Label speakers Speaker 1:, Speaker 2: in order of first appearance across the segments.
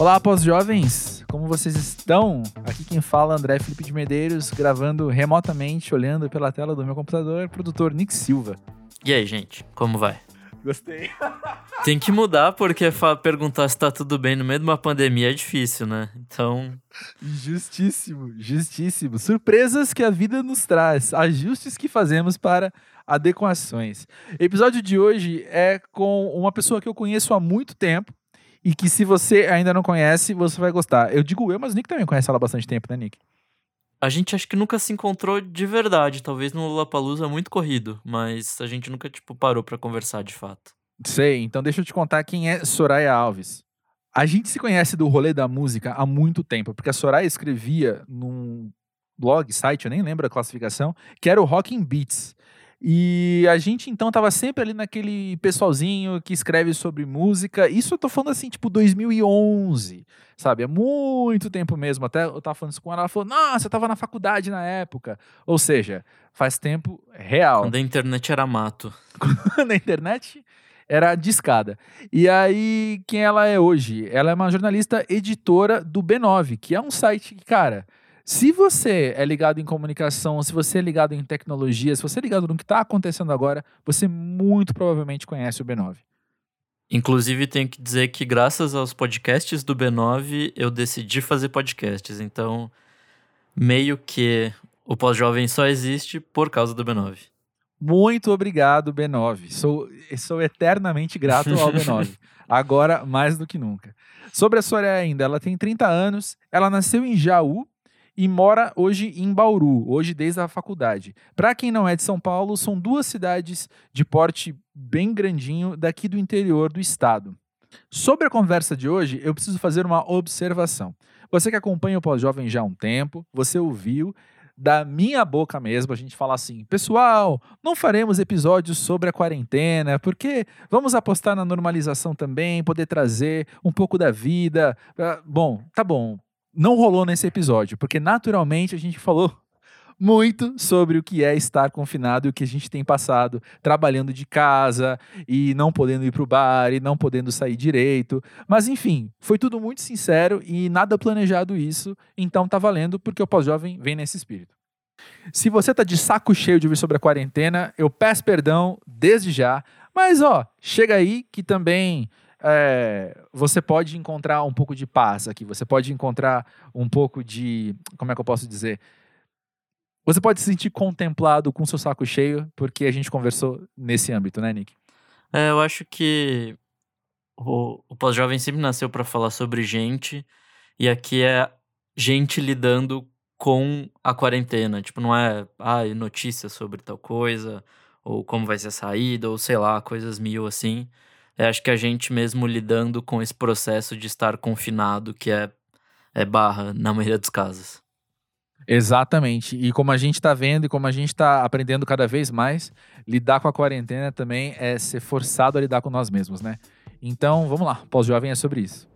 Speaker 1: Olá, pós-jovens! Como vocês estão? Aqui quem fala é André Felipe de Medeiros, gravando remotamente, olhando pela tela do meu computador, produtor Nick Silva.
Speaker 2: E aí, gente, como vai?
Speaker 1: Gostei.
Speaker 2: Tem que mudar, porque perguntar se tá tudo bem no meio de uma pandemia é difícil, né? Então.
Speaker 1: Justíssimo, justíssimo. Surpresas que a vida nos traz, ajustes que fazemos para adequações. Episódio de hoje é com uma pessoa que eu conheço há muito tempo e que, se você ainda não conhece, você vai gostar. Eu digo eu, mas o Nick também conhece ela há bastante tempo, né, Nick?
Speaker 2: A gente acho que nunca se encontrou de verdade, talvez no Lollapalooza muito corrido, mas a gente nunca, tipo, parou para conversar de fato.
Speaker 1: Sei, então deixa eu te contar quem é Soraya Alves. A gente se conhece do rolê da música há muito tempo, porque a Soraya escrevia num blog, site, eu nem lembro a classificação, que era o Rocking Beats. E a gente então tava sempre ali naquele pessoalzinho que escreve sobre música. Isso eu tô falando assim, tipo 2011, sabe? É muito tempo mesmo. Até eu tava falando isso com ela, ela falou: "Nossa, eu tava na faculdade na época". Ou seja, faz tempo real.
Speaker 2: Quando a internet era mato.
Speaker 1: Quando a internet era discada. E aí, quem ela é hoje? Ela é uma jornalista editora do B9, que é um site que, cara, se você é ligado em comunicação, se você é ligado em tecnologia, se você é ligado no que está acontecendo agora, você muito provavelmente conhece o B9.
Speaker 2: Inclusive, tenho que dizer que graças aos podcasts do B9, eu decidi fazer podcasts. Então, meio que o pós-jovem só existe por causa do B9.
Speaker 1: Muito obrigado, B9. Sou, sou eternamente grato ao B9. Agora, mais do que nunca. Sobre a Soraya ainda, ela tem 30 anos, ela nasceu em Jaú, e mora hoje em Bauru, hoje desde a faculdade. Para quem não é de São Paulo, são duas cidades de porte bem grandinho daqui do interior do estado. Sobre a conversa de hoje, eu preciso fazer uma observação. Você que acompanha o Pós-Jovem já há um tempo, você ouviu da minha boca mesmo, a gente fala assim: pessoal, não faremos episódios sobre a quarentena, porque vamos apostar na normalização também, poder trazer um pouco da vida. Ah, bom, tá bom, não rolou nesse episódio, porque naturalmente a gente falou muito sobre o que é estar confinado e o que a gente tem passado trabalhando de casa e não podendo ir para o bar e não podendo sair direito. Mas enfim, foi tudo muito sincero e nada planejado isso, então tá valendo porque o pós-jovem vem nesse espírito. Se você tá de saco cheio de ouvir sobre a quarentena, eu peço perdão desde já, mas ó, chega aí que também é, você pode encontrar um pouco de paz aqui, você pode encontrar um pouco de. Como é que eu posso dizer? Você pode se sentir contemplado com seu saco cheio, porque a gente conversou nesse âmbito, né, Nick?
Speaker 2: É, eu acho que o, o pós-jovem sempre nasceu para falar sobre gente, e aqui é gente lidando com a quarentena. Tipo, não é ah, notícias sobre tal coisa, ou como vai ser a saída, ou sei lá, coisas mil assim. É, acho que a gente mesmo lidando com esse processo de estar confinado, que é, é barra na maioria dos casos.
Speaker 1: Exatamente. E como a gente está vendo e como a gente está aprendendo cada vez mais, lidar com a quarentena também é ser forçado a lidar com nós mesmos, né? Então, vamos lá. Pós-jovem é sobre isso.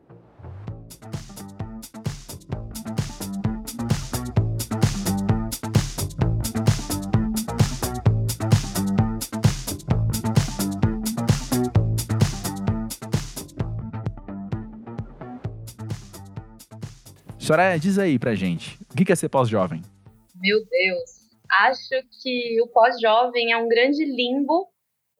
Speaker 1: Soraya, diz aí pra gente, o que é ser pós-jovem?
Speaker 3: Meu Deus, acho que o pós-jovem é um grande limbo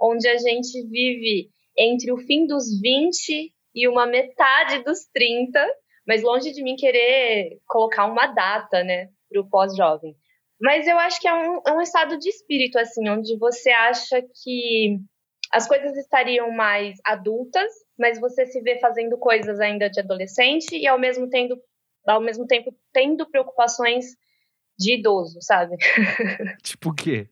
Speaker 3: onde a gente vive entre o fim dos 20 e uma metade dos 30, mas longe de mim querer colocar uma data, né, para o pós-jovem. Mas eu acho que é um, é um estado de espírito, assim, onde você acha que as coisas estariam mais adultas, mas você se vê fazendo coisas ainda de adolescente e ao mesmo tempo ao mesmo tempo tendo preocupações de idoso, sabe?
Speaker 1: tipo o quê?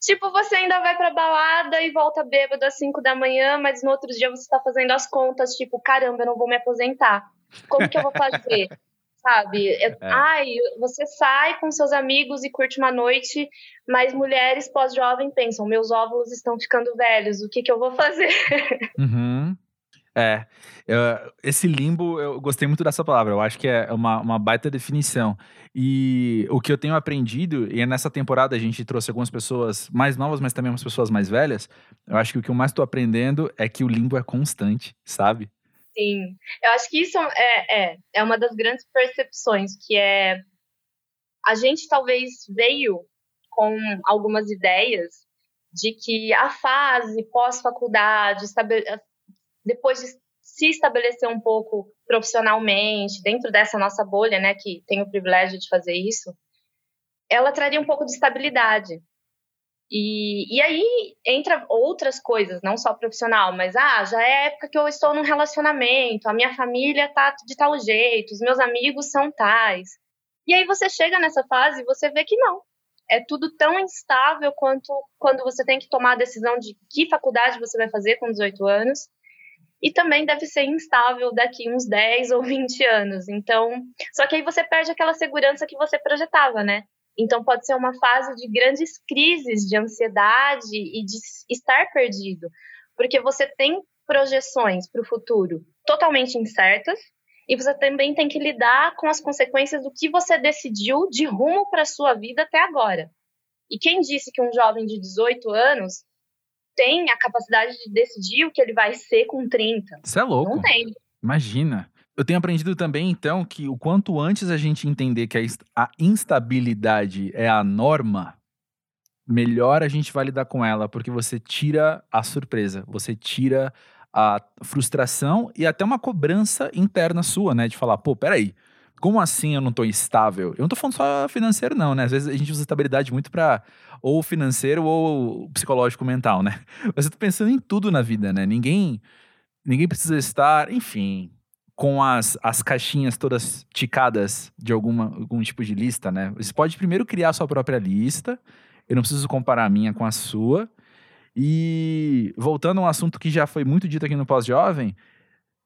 Speaker 3: Tipo, você ainda vai pra balada e volta bêbado às 5 da manhã, mas no outro dia você tá fazendo as contas, tipo, caramba, eu não vou me aposentar. Como que eu vou fazer? Sabe? É. Ai, você sai com seus amigos e curte uma noite, mas mulheres pós-jovem pensam, meus óvulos estão ficando velhos, o que que eu vou fazer?
Speaker 1: Uhum. É, eu, esse limbo, eu gostei muito dessa palavra, eu acho que é uma, uma baita definição. E o que eu tenho aprendido, e nessa temporada a gente trouxe algumas pessoas mais novas, mas também umas pessoas mais velhas, eu acho que o que eu mais estou aprendendo é que o limbo é constante, sabe?
Speaker 3: Sim, eu acho que isso é, é, é uma das grandes percepções, que é a gente talvez veio com algumas ideias de que a fase pós-faculdade, depois de se estabelecer um pouco profissionalmente, dentro dessa nossa bolha, né, que tem o privilégio de fazer isso, ela traria um pouco de estabilidade. E, e aí entra outras coisas, não só profissional, mas ah, já é época que eu estou num relacionamento, a minha família tá de tal jeito, os meus amigos são tais. E aí você chega nessa fase e você vê que não. É tudo tão instável quanto quando você tem que tomar a decisão de que faculdade você vai fazer com 18 anos. E também deve ser instável daqui uns 10 ou 20 anos. Então, só que aí você perde aquela segurança que você projetava, né? Então pode ser uma fase de grandes crises de ansiedade e de estar perdido, porque você tem projeções para o futuro totalmente incertas e você também tem que lidar com as consequências do que você decidiu de rumo para sua vida até agora. E quem disse que um jovem de 18 anos tem a capacidade de decidir o que ele vai ser com 30?
Speaker 1: Isso é louco.
Speaker 3: Não tem.
Speaker 1: Imagina. Eu tenho aprendido também, então, que o quanto antes a gente entender que a instabilidade é a norma, melhor a gente vai lidar com ela, porque você tira a surpresa, você tira a frustração e até uma cobrança interna sua, né? De falar, pô, peraí, como assim eu não tô estável? Eu não tô falando só financeiro, não, né? Às vezes a gente usa estabilidade muito para ou financeiro ou psicológico mental, né? Mas eu tô pensando em tudo na vida, né? Ninguém, ninguém precisa estar, enfim, com as, as caixinhas todas ticadas de alguma, algum tipo de lista, né? Você pode primeiro criar sua própria lista. Eu não preciso comparar a minha com a sua. E voltando a um assunto que já foi muito dito aqui no Pós-Jovem,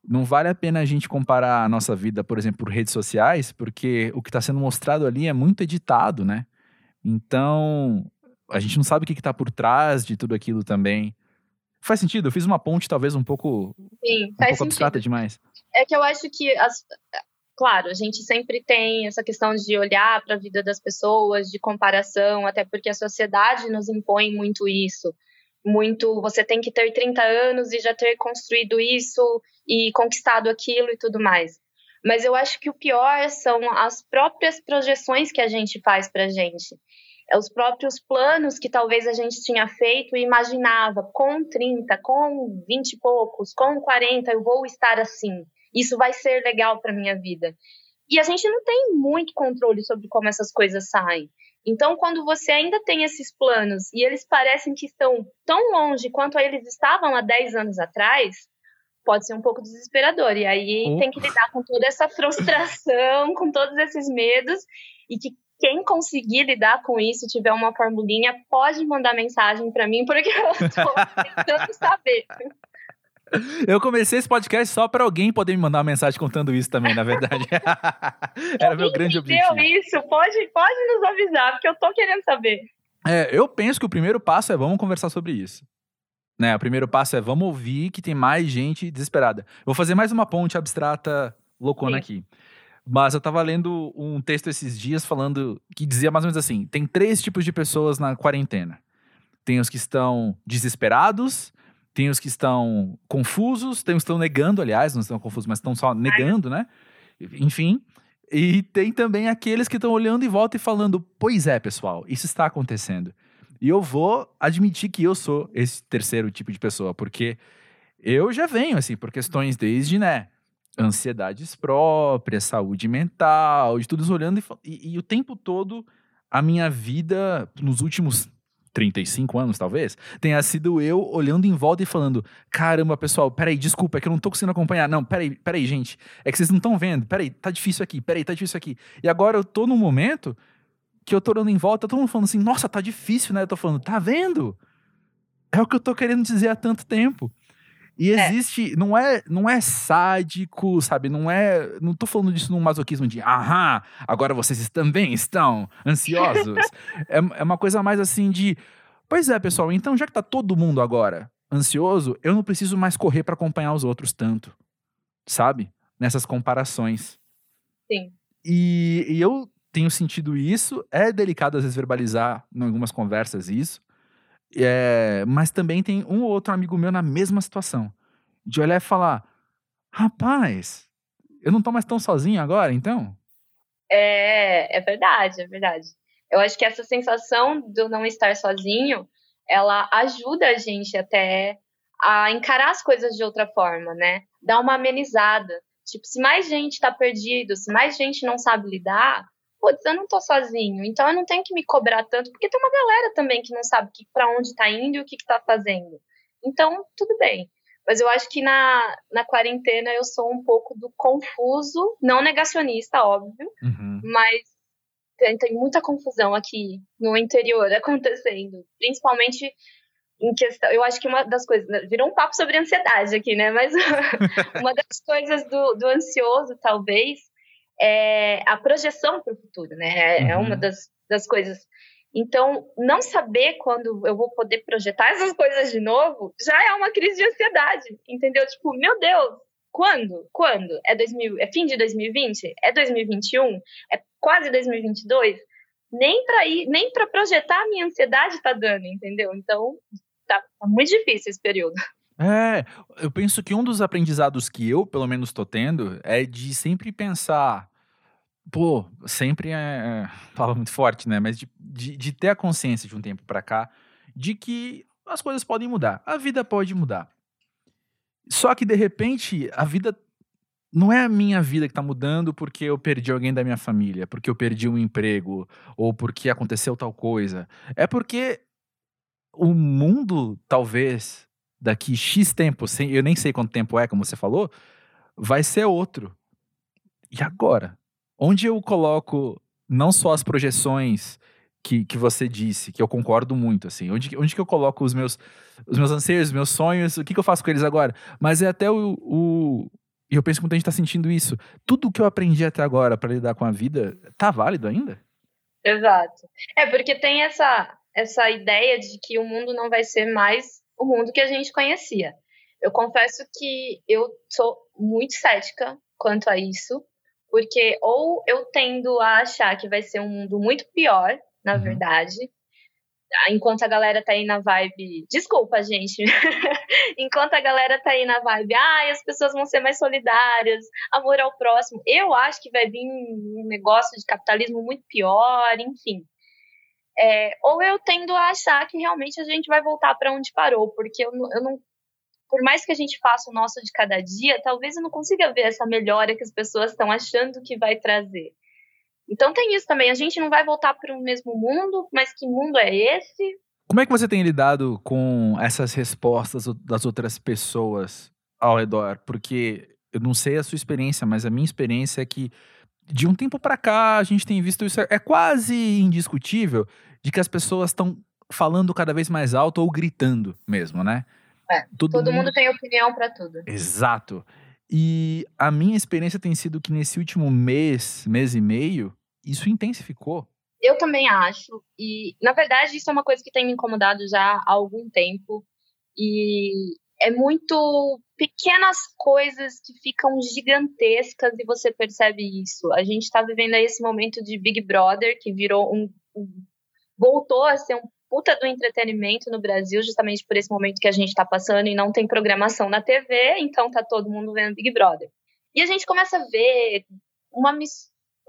Speaker 1: não vale a pena a gente comparar a nossa vida, por exemplo, por redes sociais, porque o que está sendo mostrado ali é muito editado, né? Então, a gente não sabe o que está por trás de tudo aquilo também. Faz sentido? Eu fiz uma ponte talvez um pouco,
Speaker 3: Sim,
Speaker 1: um pouco abstrata demais.
Speaker 3: É que eu acho que, as, claro, a gente sempre tem essa questão de olhar para a vida das pessoas, de comparação, até porque a sociedade nos impõe muito isso muito você tem que ter 30 anos e já ter construído isso e conquistado aquilo e tudo mais. Mas eu acho que o pior são as próprias projeções que a gente faz pra gente. É os próprios planos que talvez a gente tinha feito e imaginava com 30, com 20 e poucos, com 40 eu vou estar assim. Isso vai ser legal para minha vida. E a gente não tem muito controle sobre como essas coisas saem. Então, quando você ainda tem esses planos e eles parecem que estão tão longe quanto eles estavam há 10 anos atrás, pode ser um pouco desesperador. E aí tem que lidar com toda essa frustração, com todos esses medos, e que quem conseguir lidar com isso, tiver uma formulinha, pode mandar mensagem para mim, porque eu estou tentando saber.
Speaker 1: Eu comecei esse podcast só para alguém poder me mandar uma mensagem contando isso também, na verdade. Era meu grande objetivo.
Speaker 3: isso, pode, pode nos avisar, porque eu tô querendo saber.
Speaker 1: É, eu penso que o primeiro passo é vamos conversar sobre isso. Né, o primeiro passo é vamos ouvir que tem mais gente desesperada. Eu vou fazer mais uma ponte abstrata loucona Sim. aqui. Mas eu tava lendo um texto esses dias falando que dizia mais ou menos assim: tem três tipos de pessoas na quarentena. Tem os que estão desesperados, tem os que estão confusos, tem os que estão negando, aliás, não estão confusos, mas estão só negando, né? Enfim. E tem também aqueles que estão olhando em volta e falando: pois é, pessoal, isso está acontecendo. E eu vou admitir que eu sou esse terceiro tipo de pessoa, porque eu já venho, assim, por questões desde, né? Ansiedades próprias, saúde mental, de tudo olhando e, e, e o tempo todo a minha vida nos últimos 35 anos, talvez, tenha sido eu olhando em volta e falando: caramba, pessoal, peraí, desculpa, é que eu não tô conseguindo acompanhar. Não, peraí, peraí, gente, é que vocês não estão vendo. Peraí, tá difícil aqui, peraí, tá difícil aqui. E agora eu tô num momento que eu tô olhando em volta, todo mundo falando assim: nossa, tá difícil, né? Eu tô falando: tá vendo? É o que eu tô querendo dizer há tanto tempo. E é. existe, é. não é, não é sádico, sabe? Não é, não tô falando disso num masoquismo de, aham, agora vocês também estão ansiosos. é, é uma coisa mais assim de, pois é, pessoal, então já que tá todo mundo agora ansioso, eu não preciso mais correr para acompanhar os outros tanto, sabe? Nessas comparações.
Speaker 3: Sim.
Speaker 1: E, e eu tenho sentido isso, é delicado às vezes verbalizar em algumas conversas isso, é, mas também tem um ou outro amigo meu na mesma situação. De olhar e falar: rapaz, eu não tô mais tão sozinho agora, então?
Speaker 3: É, é verdade, é verdade. Eu acho que essa sensação do não estar sozinho, ela ajuda a gente até a encarar as coisas de outra forma, né? Dá uma amenizada. Tipo, se mais gente tá perdido, se mais gente não sabe lidar, putz, eu não tô sozinho, então eu não tenho que me cobrar tanto, porque tem uma galera também que não sabe para onde tá indo e o que, que tá fazendo. Então, tudo bem. Mas eu acho que na, na quarentena eu sou um pouco do confuso, não negacionista, óbvio,
Speaker 1: Uhum.
Speaker 3: mas tem, tem muita confusão aqui no interior acontecendo, principalmente em questão. Eu acho que uma das coisas. Virou um papo sobre ansiedade aqui, né? Mas uma das coisas do, do ansioso, talvez, é a projeção para o futuro, né? É, é
Speaker 1: Uhum.
Speaker 3: uma das, das coisas. Então, não saber quando eu vou poder projetar essas coisas de novo já é uma crise de ansiedade, entendeu? Tipo, meu Deus, quando? Quando? É 2000, é fim de 2020? É 2021? É quase 2022? Nem para ir, nem para projetar a minha ansiedade tá dando, entendeu? Então, tá, tá muito difícil esse período.
Speaker 1: É, eu penso que um dos aprendizados que eu, pelo menos, tô tendo é de sempre pensar. Pô, sempre é. é fala muito forte, né? Mas de, de, de ter a consciência de um tempo pra cá de que as coisas podem mudar. A vida pode mudar. Só que, de repente, a vida. Não é a minha vida que tá mudando porque eu perdi alguém da minha família, porque eu perdi um emprego, ou porque aconteceu tal coisa. É porque o mundo, talvez, daqui X tempo, sem, eu nem sei quanto tempo é, como você falou, vai ser outro. E agora? Onde eu coloco não só as projeções que, que você disse, que eu concordo muito, assim, onde, onde que eu coloco os meus, os meus anseios, os meus sonhos, o que, que eu faço com eles agora? Mas é até o. o e eu penso que muita gente tá sentindo isso. Tudo que eu aprendi até agora para lidar com a vida, tá válido ainda?
Speaker 3: Exato. É porque tem essa, essa ideia de que o mundo não vai ser mais o mundo que a gente conhecia. Eu confesso que eu sou muito cética quanto a isso, porque ou eu tendo a achar que vai ser um mundo muito pior, na
Speaker 1: Uhum.
Speaker 3: verdade, enquanto a galera tá aí na vibe. Desculpa, gente. enquanto a galera tá aí na vibe, ah, as pessoas vão ser mais solidárias, amor ao próximo. Eu acho que vai vir um negócio de capitalismo muito pior, enfim. É, ou eu tendo a achar que realmente a gente vai voltar para onde parou, porque eu eu não. Por mais que a gente faça o nosso de cada dia, talvez eu não consiga ver essa melhora que as pessoas estão achando que vai trazer. Então tem isso também. A gente não vai voltar para o mesmo mundo, mas que mundo é esse?
Speaker 1: Como é que você tem lidado com essas respostas das outras pessoas ao redor? Porque eu não sei a sua experiência, mas a minha experiência é que de um tempo pra cá a gente tem visto isso. É quase indiscutível de que as pessoas estão falando cada vez mais alto ou gritando mesmo, né?
Speaker 3: É, Todo mundo tem opinião para tudo.
Speaker 1: Exato. E a minha experiência tem sido que nesse último mês, mês e meio, isso intensificou.
Speaker 3: Eu também acho. E, na verdade, isso é uma coisa que tem me incomodado já há algum tempo. E é muito pequenas coisas que ficam gigantescas e você percebe isso. A gente está vivendo aí esse momento de Big Brother, que virou um. um voltou a ser um puta do entretenimento no Brasil, justamente por esse momento que a gente está passando e não tem programação na TV, então tá todo mundo vendo Big Brother. E a gente começa a ver uma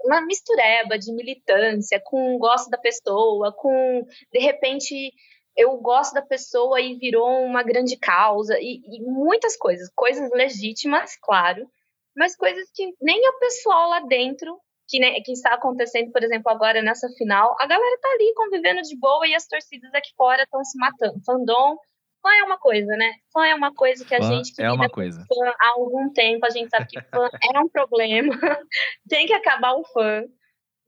Speaker 3: uma mistureba de militância com gosto da pessoa, com de repente eu gosto da pessoa e virou uma grande causa e, e muitas coisas, coisas legítimas, claro, mas coisas que nem o pessoal lá dentro que, né, que está acontecendo, por exemplo, agora nessa final, a galera tá ali convivendo de boa e as torcidas aqui fora estão se matando. Fandom, fã é uma coisa, né? Fã é uma coisa que a
Speaker 1: Fã
Speaker 3: gente que
Speaker 1: é uma coisa.
Speaker 3: fã há algum tempo, a gente sabe que fã é um problema, tem que acabar o fã.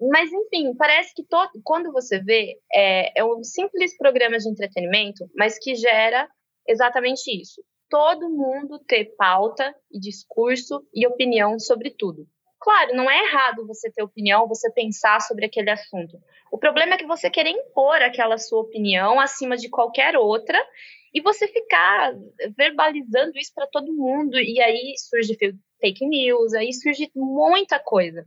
Speaker 3: Mas, enfim, parece que to- quando você vê, é, é um simples programa de entretenimento, mas que gera exatamente isso. Todo mundo ter pauta e discurso e opinião sobre tudo. Claro, não é errado você ter opinião, você pensar sobre aquele assunto. O problema é que você querer impor aquela sua opinião acima de qualquer outra e você ficar verbalizando isso para todo mundo e aí surge fake news, aí surge muita coisa.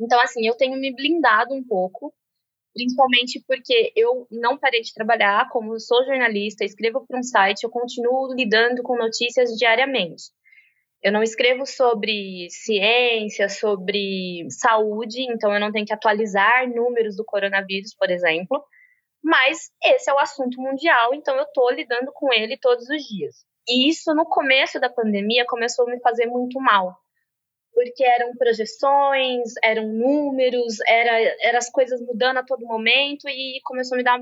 Speaker 3: Então, assim, eu tenho me blindado um pouco, principalmente porque eu não parei de trabalhar, como eu sou jornalista, escrevo para um site, eu continuo lidando com notícias diariamente. Eu não escrevo sobre ciência, sobre saúde, então eu não tenho que atualizar números do coronavírus, por exemplo. Mas esse é o assunto mundial, então eu estou lidando com ele todos os dias. E isso, no começo da pandemia, começou a me fazer muito mal. Porque eram projeções, eram números, era, eram as coisas mudando a todo momento e começou a me dar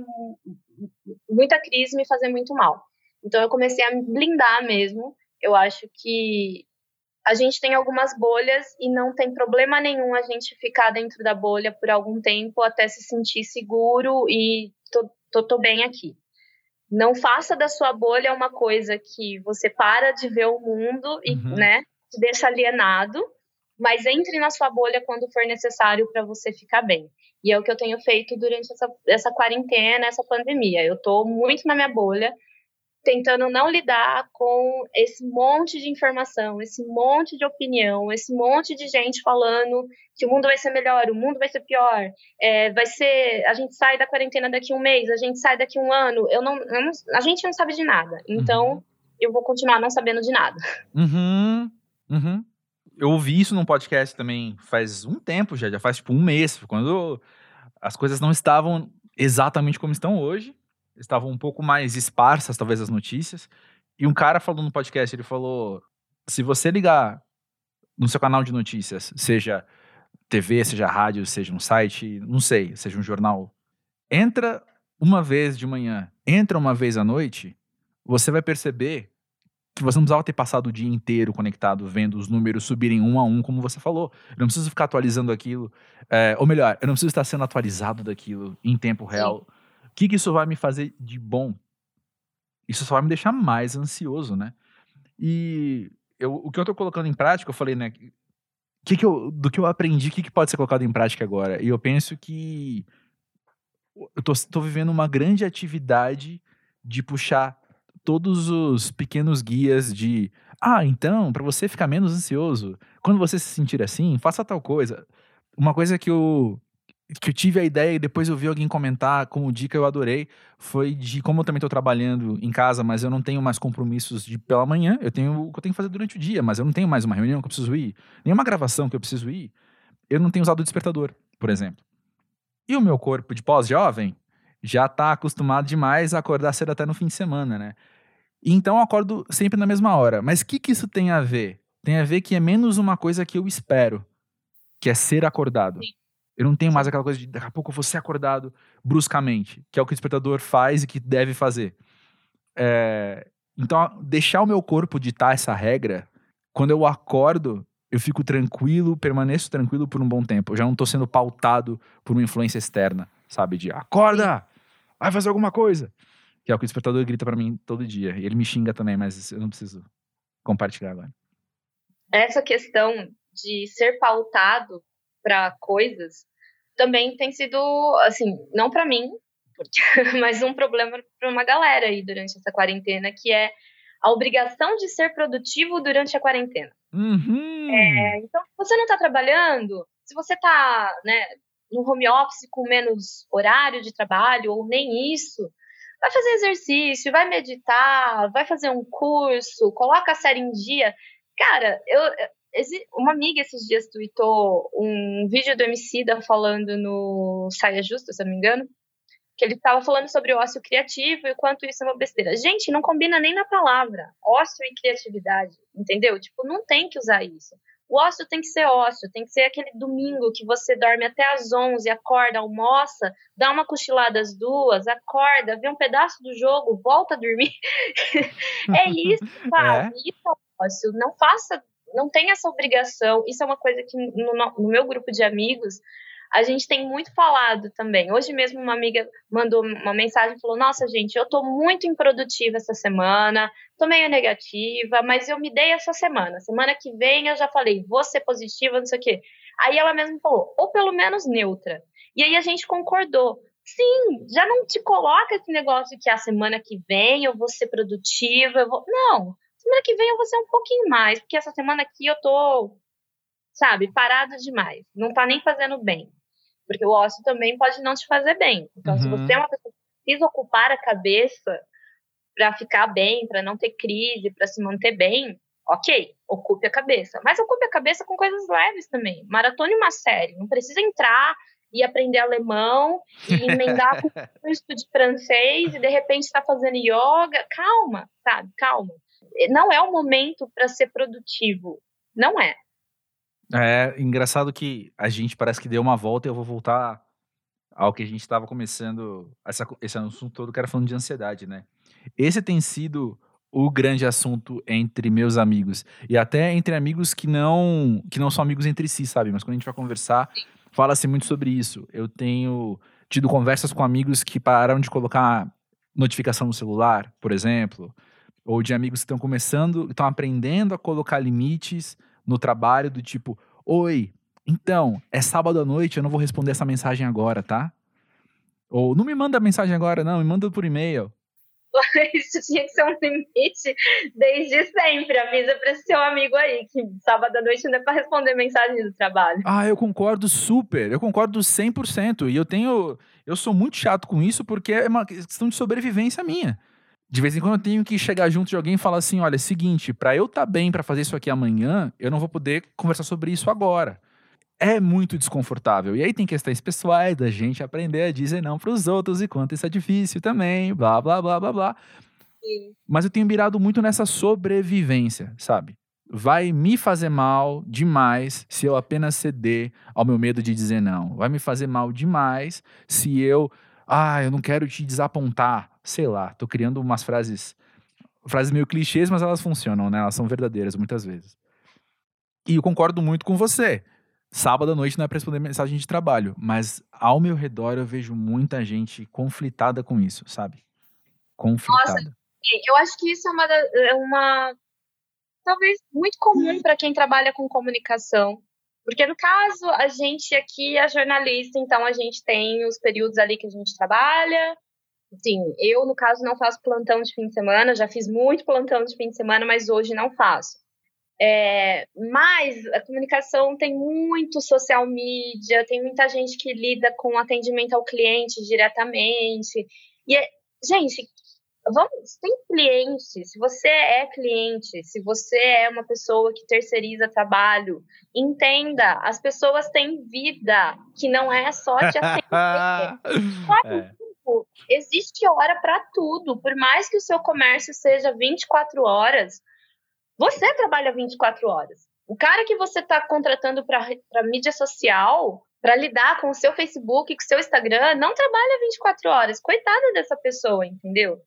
Speaker 3: muita crise, me fazer muito mal. Então eu comecei a me blindar mesmo. Eu acho que a gente tem algumas bolhas e não tem problema nenhum a gente ficar dentro da bolha por algum tempo até se sentir seguro e tô, tô, tô bem aqui. Não faça da sua bolha uma coisa que você para de ver o mundo e, uhum. né, te deixa alienado, mas entre na sua bolha quando for necessário para você ficar bem. E é o que eu tenho feito durante essa, essa quarentena, essa pandemia. Eu tô muito na minha bolha, tentando não lidar com esse monte de informação, esse monte de opinião, esse monte de gente falando que o mundo vai ser melhor, o mundo vai ser pior, é, vai ser, a gente sai da quarentena daqui um mês, a gente sai daqui um ano, eu não, eu não a gente não sabe de nada, então uhum. eu vou continuar não sabendo de nada.
Speaker 1: Uhum, uhum. Eu ouvi isso num podcast também faz um tempo já, já faz tipo um mês, quando as coisas não estavam exatamente como estão hoje, estavam um pouco mais esparsas, talvez, as notícias. E um cara falou no podcast, ele falou: se você ligar no seu canal de notícias, seja TV, seja rádio, seja um site, não sei, seja um jornal, entra uma vez de manhã, entra uma vez à noite, você vai perceber você não precisava ter passado o dia inteiro conectado vendo os números subirem um a um, como você falou. Eu não preciso ficar atualizando aquilo. É, ou melhor, eu não preciso estar sendo atualizado daquilo em tempo real. Sim que, que isso vai me fazer de bom? Isso só vai me deixar mais ansioso, né? E eu, o que eu tô colocando em prática, eu falei, né? Que que eu, do que eu aprendi, o que, que pode ser colocado em prática agora? E eu penso que eu tô, tô vivendo uma grande atividade de puxar todos os pequenos guias de ah, então, para você ficar menos ansioso, quando você se sentir assim, faça tal coisa. Uma coisa que eu que eu tive a ideia e depois eu vi alguém comentar como dica, eu adorei, foi de como eu também estou trabalhando em casa, mas eu não tenho mais compromissos de pela manhã, eu tenho o que eu tenho que fazer durante o dia, mas eu não tenho mais uma reunião que eu preciso ir, nenhuma gravação que eu preciso ir. Eu não tenho usado o despertador, por exemplo. E o meu corpo de pós-jovem já está acostumado demais a acordar cedo até no fim de semana, né? Então eu acordo sempre na mesma hora. Mas o que, que isso tem a ver? Tem a ver que é menos uma coisa que eu espero, que é ser acordado. Sim. Eu não tenho mais aquela coisa de daqui a pouco eu vou ser acordado bruscamente, que é o que o despertador faz e que deve fazer. É, então, deixar o meu corpo ditar essa regra, quando eu acordo, eu fico tranquilo, permaneço tranquilo por um bom tempo. Eu já não estou sendo pautado por uma influência externa, sabe? De acorda, vai fazer alguma coisa. Que é o que o despertador grita para mim todo dia. E ele me xinga também, mas eu não preciso compartilhar agora.
Speaker 3: Essa questão de ser pautado para coisas também tem sido, assim, não para mim, porque, mas um problema para uma galera aí durante essa quarentena, que é a obrigação de ser produtivo durante a quarentena.
Speaker 1: Uhum.
Speaker 3: É, então, se você não está trabalhando, se você está né, no home office com menos horário de trabalho, ou nem isso, vai fazer exercício, vai meditar, vai fazer um curso, coloca a série em dia. Cara, eu, uma amiga esses dias tweetou um vídeo do Emicida falando no Saia Justa, se eu não me engano, que ele estava falando sobre o ócio criativo e quanto isso é uma besteira. Gente, não combina nem na palavra, ócio e criatividade, entendeu? Tipo, não tem que usar isso. O ócio tem que ser ócio, tem que ser aquele domingo que você dorme até às 11, acorda, almoça, dá uma cochilada às duas, acorda, vê um pedaço do jogo, volta a dormir. é isso, sabe? É? Isso é ócio. Não faça não tem essa obrigação. Isso é uma coisa que no, no, meu grupo de amigos a gente tem muito falado também. Hoje mesmo uma amiga mandou uma mensagem e falou: Nossa, gente, eu tô muito improdutiva essa semana, tô meio negativa, mas eu me dei essa semana. Semana que vem eu já falei, vou ser positiva, não sei o quê. Aí ela mesma falou, ou pelo menos neutra. E aí a gente concordou. Sim, já não te coloca esse negócio que a semana que vem eu vou ser produtiva, eu vou. Não, Semana que vem eu vou ser um pouquinho mais, porque essa semana aqui eu tô, sabe, parada demais. Não tá nem fazendo bem. Porque o ócio também pode não te fazer bem. Então, uhum. se você é uma pessoa que precisa ocupar a cabeça para ficar bem, para não ter crise, para se manter bem, Ok, ocupe a cabeça. Mas ocupe a cabeça com coisas leves também. Maratone uma série. Não precisa entrar e aprender alemão e emendar com curso de francês e de repente está fazendo yoga. Calma, sabe? Calma. Não é o momento para ser produtivo. Não é.
Speaker 1: É engraçado que a gente parece que deu uma volta e eu vou voltar ao que a gente estava começando essa, esse assunto todo que era falando de ansiedade, né? Esse tem sido o grande assunto entre meus amigos e até entre amigos que não que não são amigos entre si, sabe? Mas quando a gente vai conversar, fala-se muito sobre isso. Eu tenho tido conversas com amigos que pararam de colocar notificação no celular, por exemplo, ou de amigos que estão começando, estão aprendendo a colocar limites no trabalho do tipo, oi, então, é sábado à noite, eu não vou responder essa mensagem agora, tá? Ou não me manda mensagem agora, não, me manda por e-mail.
Speaker 3: Isso tinha que ser um limite desde sempre. Avisa para seu amigo aí que sábado à noite não é para responder mensagem do trabalho.
Speaker 1: Ah, eu concordo super. Eu concordo 100%. E eu tenho. Eu sou muito chato com isso porque é uma questão de sobrevivência minha. De vez em quando eu tenho que chegar junto de alguém e falar assim: olha, é seguinte, para eu estar tá bem para fazer isso aqui amanhã, eu não vou poder conversar sobre isso agora é muito desconfortável. E aí tem questões pessoais da gente aprender a dizer não para os outros e quanto isso é difícil também, blá, blá, blá, blá, blá. Sim. Mas eu tenho mirado muito nessa sobrevivência, sabe? Vai me fazer mal demais se eu apenas ceder ao meu medo de dizer não. Vai me fazer mal demais se eu, ah, eu não quero te desapontar. Sei lá, tô criando umas frases, frases meio clichês, mas elas funcionam, né? Elas são verdadeiras muitas vezes. E eu concordo muito com você Sábado à noite não é para responder mensagem de trabalho, mas ao meu redor eu vejo muita gente conflitada com isso, sabe? Conflitada. Nossa,
Speaker 3: eu acho que isso é uma, é uma talvez muito comum para quem trabalha com comunicação. Porque no caso, a gente aqui é jornalista, então a gente tem os períodos ali que a gente trabalha. Sim, eu, no caso, não faço plantão de fim de semana, já fiz muito plantão de fim de semana, mas hoje não faço. É, mas a comunicação tem muito social media, tem muita gente que lida com atendimento ao cliente diretamente. E, é, gente, vamos, tem cliente, se você é cliente, se você é uma pessoa que terceiriza trabalho, entenda, as pessoas têm vida, que não é só te atender. é. Existe hora para tudo, por mais que o seu comércio seja 24 horas, você trabalha 24 horas. O cara que você está contratando para mídia social, para lidar com o seu Facebook, com o seu Instagram, não trabalha 24 horas. Coitada dessa pessoa, entendeu?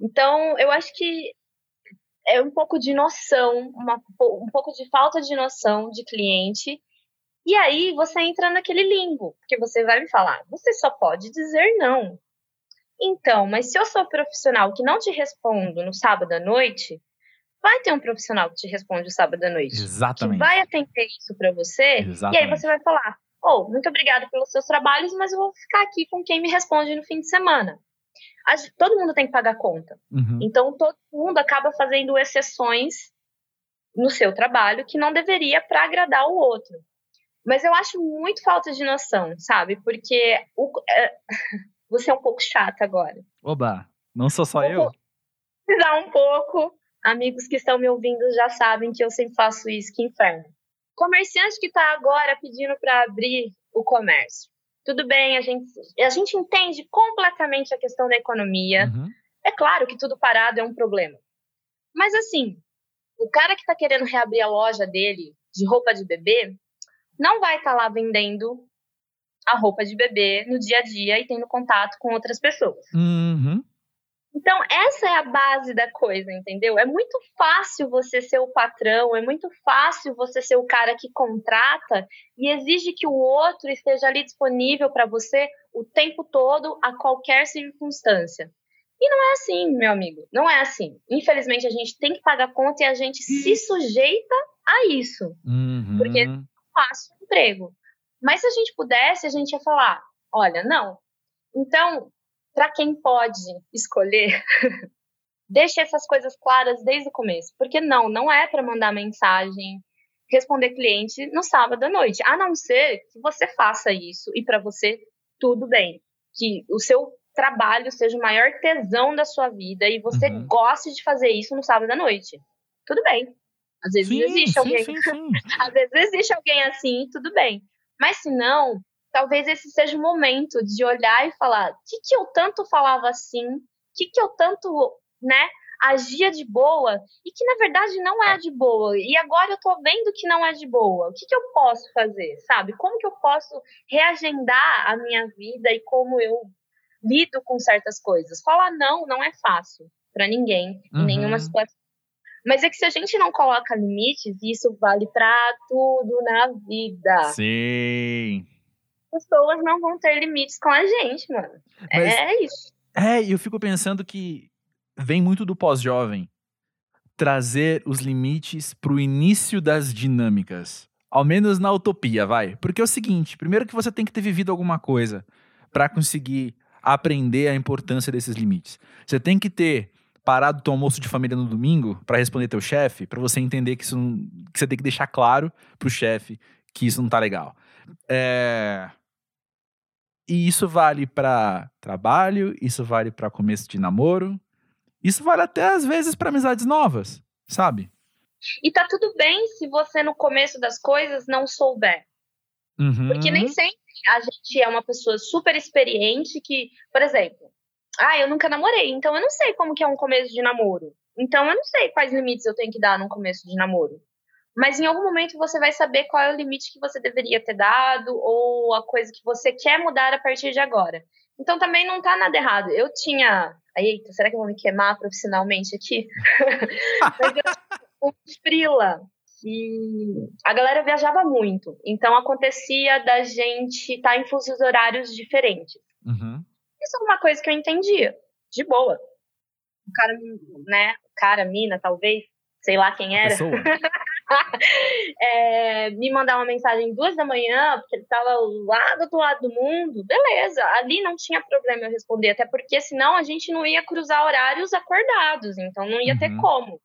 Speaker 3: Então, eu acho que é um pouco de noção, uma, um pouco de falta de noção de cliente. E aí você entra naquele limbo, porque você vai me falar, você só pode dizer não. Então, mas se eu sou profissional que não te respondo no sábado à noite, vai ter um profissional que te responde o sábado à noite.
Speaker 1: Exatamente.
Speaker 3: Que vai atender isso para você. Exatamente. E aí você vai falar: Oh, muito obrigado pelos seus trabalhos, mas eu vou ficar aqui com quem me responde no fim de semana. todo mundo tem que pagar conta. Uhum. Então todo mundo acaba fazendo exceções no seu trabalho que não deveria para agradar o outro. Mas eu acho muito falta de noção, sabe? Porque o, é, você é um pouco chata agora.
Speaker 1: Oba, não sou só eu?
Speaker 3: Precisar um pouco Amigos que estão me ouvindo já sabem que eu sempre faço isso, que inferno. Comerciante que está agora pedindo para abrir o comércio. Tudo bem, a gente, a gente entende completamente a questão da economia. Uhum. É claro que tudo parado é um problema. Mas assim, o cara que está querendo reabrir a loja dele de roupa de bebê não vai estar tá lá vendendo a roupa de bebê no dia a dia e tendo contato com outras pessoas.
Speaker 1: Uhum.
Speaker 3: Então, essa é a base da coisa, entendeu? É muito fácil você ser o patrão, é muito fácil você ser o cara que contrata e exige que o outro esteja ali disponível para você o tempo todo, a qualquer circunstância. E não é assim, meu amigo, não é assim. Infelizmente, a gente tem que pagar conta e a gente se sujeita a isso.
Speaker 1: Uhum.
Speaker 3: Porque é fácil o emprego. Mas se a gente pudesse, a gente ia falar: olha, não. Então, para quem pode escolher, deixe essas coisas claras desde o começo. Porque não, não é para mandar mensagem, responder cliente no sábado à noite. A não ser que você faça isso e para você tudo bem. Que o seu trabalho seja o maior tesão da sua vida e você uhum. goste de fazer isso no sábado à noite. Tudo bem. Às vezes
Speaker 1: Sim,
Speaker 3: existe
Speaker 1: sim,
Speaker 3: alguém.
Speaker 1: sim.
Speaker 3: Às vezes existe alguém assim, tudo bem. Mas se não, talvez esse seja o momento de olhar e falar: o que, que eu tanto falava assim? O que, que eu tanto, né, agia de boa e que na verdade não é de boa. E agora eu tô vendo que não é de boa. O que, que eu posso fazer, sabe? Como que eu posso reagendar a minha vida e como eu lido com certas coisas? Falar não não é fácil para ninguém,
Speaker 1: Uhum.
Speaker 3: em nenhuma situação. Mas é que se a gente não coloca limites, isso vale para tudo na vida.
Speaker 1: Sim.
Speaker 3: As pessoas não vão ter limites com a gente, mano.
Speaker 1: Mas-
Speaker 3: É isso.
Speaker 1: É, e eu fico pensando que vem muito do pós-jovem trazer os limites pro início das dinâmicas. Ao menos na utopia, vai. Porque é o seguinte, primeiro que você tem que ter vivido alguma coisa para conseguir aprender a importância desses limites. Você tem que ter parado teu almoço de família no domingo para responder teu chefe, para você entender que isso não, que você tem que deixar claro pro chefe que isso não tá legal. É, e isso vale para trabalho, isso vale para começo de namoro, isso vale até às vezes para amizades novas, sabe?
Speaker 3: E tá tudo bem se você no começo das coisas não souber.
Speaker 1: Uhum.
Speaker 3: Porque nem sempre a gente é uma pessoa super experiente que, por exemplo, ah, eu nunca namorei, então eu não sei como que é um começo de namoro. Então eu não sei quais limites eu tenho que dar num começo de namoro. Mas em algum momento você vai saber qual é o limite que você deveria ter dado ou a coisa que você quer mudar a partir de agora. Então também não tá nada errado. Eu tinha. Eita, será que eu vou me queimar profissionalmente aqui? Mas eu um frila que a galera viajava muito. Então acontecia da gente estar em fusos horários diferentes.
Speaker 1: Uhum.
Speaker 3: Isso é uma coisa que eu entendia, de boa. O cara, né? O cara, mina, talvez, sei lá quem era, é, me mandar uma mensagem duas da manhã, porque ele tava lá do outro lado do mundo, beleza. Ali não tinha problema eu responder, até porque senão a gente não ia cruzar horários acordados, então não ia ter
Speaker 1: Uhum.
Speaker 3: como.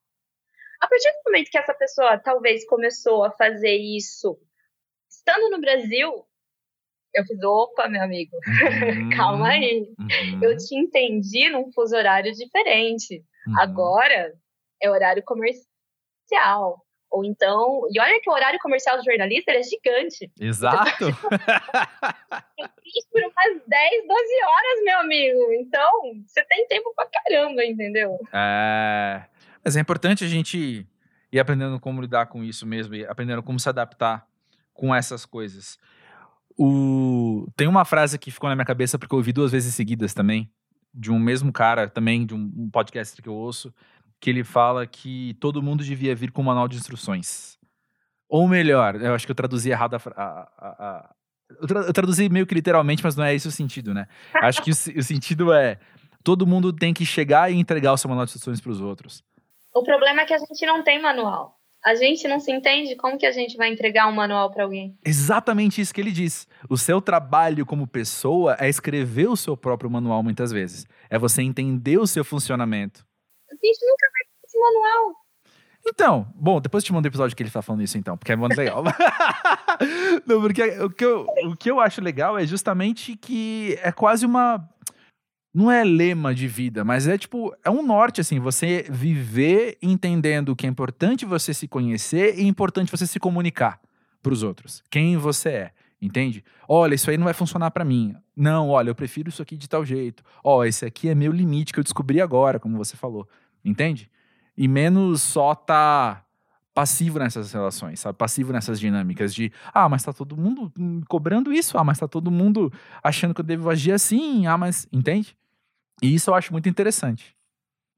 Speaker 3: A partir do momento que essa pessoa talvez começou a fazer isso estando no Brasil, eu fiz, opa, meu amigo,
Speaker 1: Uhum.
Speaker 3: calma aí.
Speaker 1: Uhum.
Speaker 3: Eu te entendi num fuso horário diferente.
Speaker 1: Uhum.
Speaker 3: Agora é horário comercial. Ou então, e olha que o horário comercial do jornalista é gigante.
Speaker 1: Exato.
Speaker 3: Por umas 10, 12 horas, meu amigo. Então, você tem tempo pra caramba, entendeu?
Speaker 1: É, Mas é importante a gente ir aprendendo como lidar com isso mesmo, e aprendendo como se adaptar com essas coisas. O... Tem uma frase que ficou na minha cabeça porque eu ouvi duas vezes seguidas também, de um mesmo cara, também de um podcast que eu ouço, que ele fala que todo mundo devia vir com um manual de instruções. Ou melhor, eu acho que eu traduzi errado a, a- a- eu, tra- eu traduzi meio que literalmente, mas não é esse o sentido, né? Acho que o, o sentido é todo mundo tem que chegar e entregar o seu manual de instruções para os outros.
Speaker 3: O problema é que a gente não tem manual. A gente não se entende como que a gente vai entregar um manual pra alguém.
Speaker 1: Exatamente isso que ele diz. O seu trabalho como pessoa é escrever o seu próprio manual muitas vezes. É você entender o seu funcionamento.
Speaker 3: A gente nunca vai ter esse manual.
Speaker 1: Então, bom, depois eu te mando o episódio que ele tá falando isso então, porque é muito legal. Não, porque o que, eu, o que eu acho legal é justamente que é quase uma. Não é lema de vida, mas é tipo, é um norte, assim, você viver entendendo que é importante você se conhecer e é importante você se comunicar pros outros. Quem você é, entende? Olha, isso aí não vai funcionar pra mim. Não, olha, eu prefiro isso aqui de tal jeito. Ó, esse aqui é meu limite que eu descobri agora, como você falou. Entende? E menos só tá passivo nessas relações, sabe? Passivo nessas dinâmicas de, ah, mas tá todo mundo cobrando isso, ah, mas tá todo mundo achando que eu devo agir assim, ah, mas. Entende? E isso eu acho muito interessante.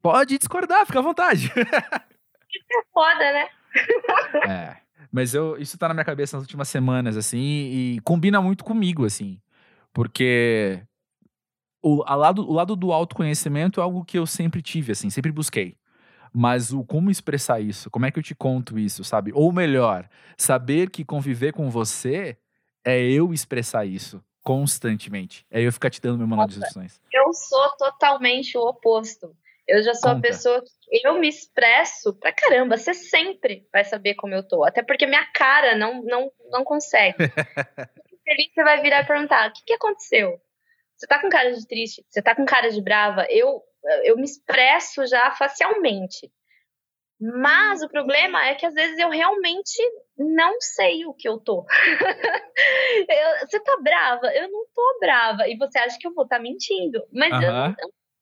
Speaker 1: Pode discordar, fica à vontade.
Speaker 3: É foda, né?
Speaker 1: É. Mas eu, isso tá na minha cabeça nas últimas semanas, assim, e combina muito comigo, assim. Porque o, lado, o lado do autoconhecimento é algo que eu sempre tive, assim, sempre busquei. Mas o como expressar isso, como é que eu te conto isso, sabe? Ou melhor, saber que conviver com você é eu expressar isso constantemente. É eu ficar te dando meu manual de instruções.
Speaker 3: Eu sou totalmente o oposto. Eu já sou a
Speaker 1: Conta.
Speaker 3: pessoa que eu me expresso pra caramba. Você sempre vai saber como eu tô. Até porque minha cara não, não, não consegue. Feliz você vai virar e perguntar: o que, que aconteceu? Você tá com cara de triste? Você tá com cara de brava? Eu, eu me expresso já facialmente. Mas o problema é que às vezes eu realmente não sei o que eu tô. eu, você tá brava? Eu não tô brava. E você acha que eu vou estar tá mentindo. Mas eu, eu, não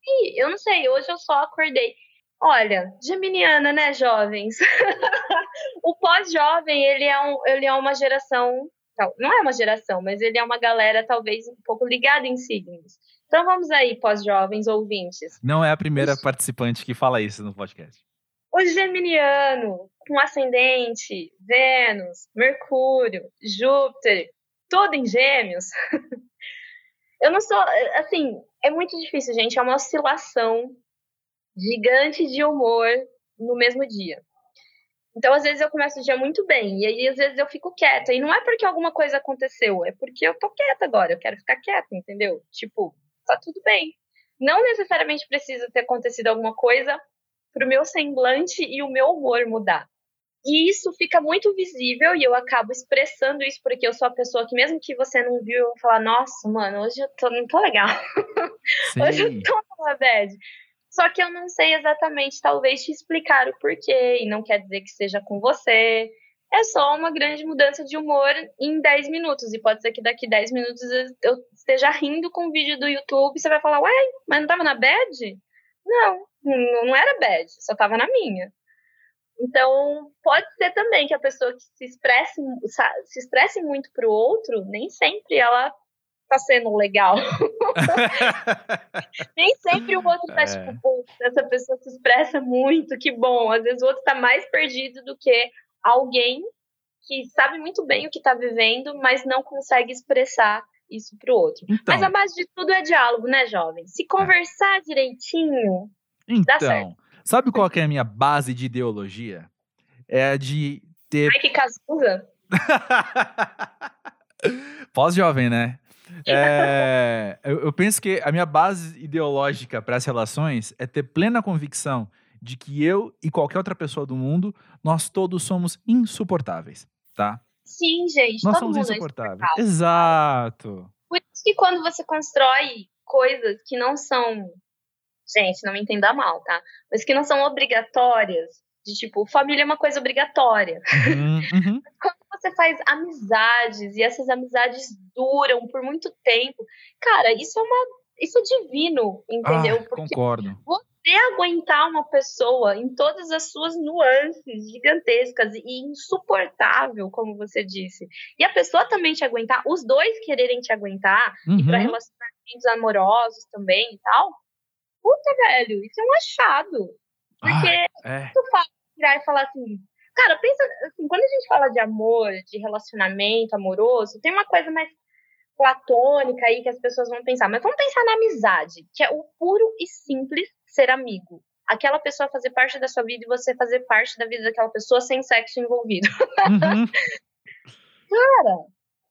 Speaker 3: sei, eu não sei. Hoje eu só acordei. Olha, geminiana, né, jovens? o pós-jovem, ele, é um, ele é uma geração. Não é uma geração, mas ele é uma galera talvez um pouco ligada em signos. Então vamos aí, pós-jovens ouvintes.
Speaker 1: Não é a primeira Os... participante que fala isso no podcast.
Speaker 3: O geminiano, com ascendente, Vênus, Mercúrio, Júpiter, todo em gêmeos. Eu não sou. Assim, é muito difícil, gente. É uma oscilação gigante de humor no mesmo dia. Então, às vezes, eu começo o dia muito bem, e aí, às vezes, eu fico quieta. E não é porque alguma coisa aconteceu, é porque eu tô quieta agora, eu quero ficar quieta, entendeu? Tipo, tá tudo bem. Não necessariamente precisa ter acontecido alguma coisa para o meu semblante e o meu humor mudar. E isso fica muito visível e eu acabo expressando isso porque eu sou a pessoa que, mesmo que você não viu, eu vou falar: Nossa, mano, hoje eu tô, não tô legal. hoje eu tô numa bad. Só que eu não sei exatamente, talvez, te explicar o porquê, e não quer dizer que seja com você. É só uma grande mudança de humor em 10 minutos. E pode ser que daqui 10 minutos eu esteja rindo com um vídeo do YouTube você vai falar: Ué, mas não tava na bad? Não, não era bad, só tava na minha. Então, pode ser também que a pessoa que se expresse, se expresse muito pro outro, nem sempre ela tá sendo legal. nem sempre o outro tá, é. tipo, pô, essa pessoa se expressa muito, que bom. Às vezes o outro tá mais perdido do que alguém que sabe muito bem o que tá vivendo, mas não consegue expressar isso pro outro. Então, mas a base de tudo é diálogo, né, jovem? Se conversar é. direitinho, então, dá certo.
Speaker 1: Sabe qual é a minha base de ideologia? É a de ter.
Speaker 3: Ai, que casusa!
Speaker 1: Pós-jovem, né? É, eu, eu, penso que a minha base ideológica para as relações é ter plena convicção de que eu e qualquer outra pessoa do mundo, nós todos somos insuportáveis, tá?
Speaker 3: Sim, gente.
Speaker 1: Nós somos é insuportáveis. É Exato.
Speaker 3: Por isso que quando você constrói coisas que não são gente, não me entenda mal, tá? Mas que não são obrigatórias, de tipo, família é uma coisa obrigatória.
Speaker 1: Uhum, uhum.
Speaker 3: Quando você faz amizades e essas amizades duram por muito tempo, cara, isso é uma. Isso é divino, entendeu?
Speaker 1: Ah, Porque concordo.
Speaker 3: Você aguentar uma pessoa em todas as suas nuances gigantescas e insuportável, como você disse, e a pessoa também te aguentar, os dois quererem te aguentar,
Speaker 1: uhum.
Speaker 3: e para relacionamentos amorosos também e tal, puta, velho, isso é um achado. Porque
Speaker 1: ah, é.
Speaker 3: tu fala, virar e falar assim, cara, pensa assim, quando a gente fala de amor, de relacionamento amoroso, tem uma coisa mais platônica aí que as pessoas vão pensar, mas vamos pensar na amizade, que é o puro e simples ser amigo. Aquela pessoa fazer parte da sua vida e você fazer parte da vida daquela pessoa sem sexo envolvido.
Speaker 1: Uhum.
Speaker 3: cara,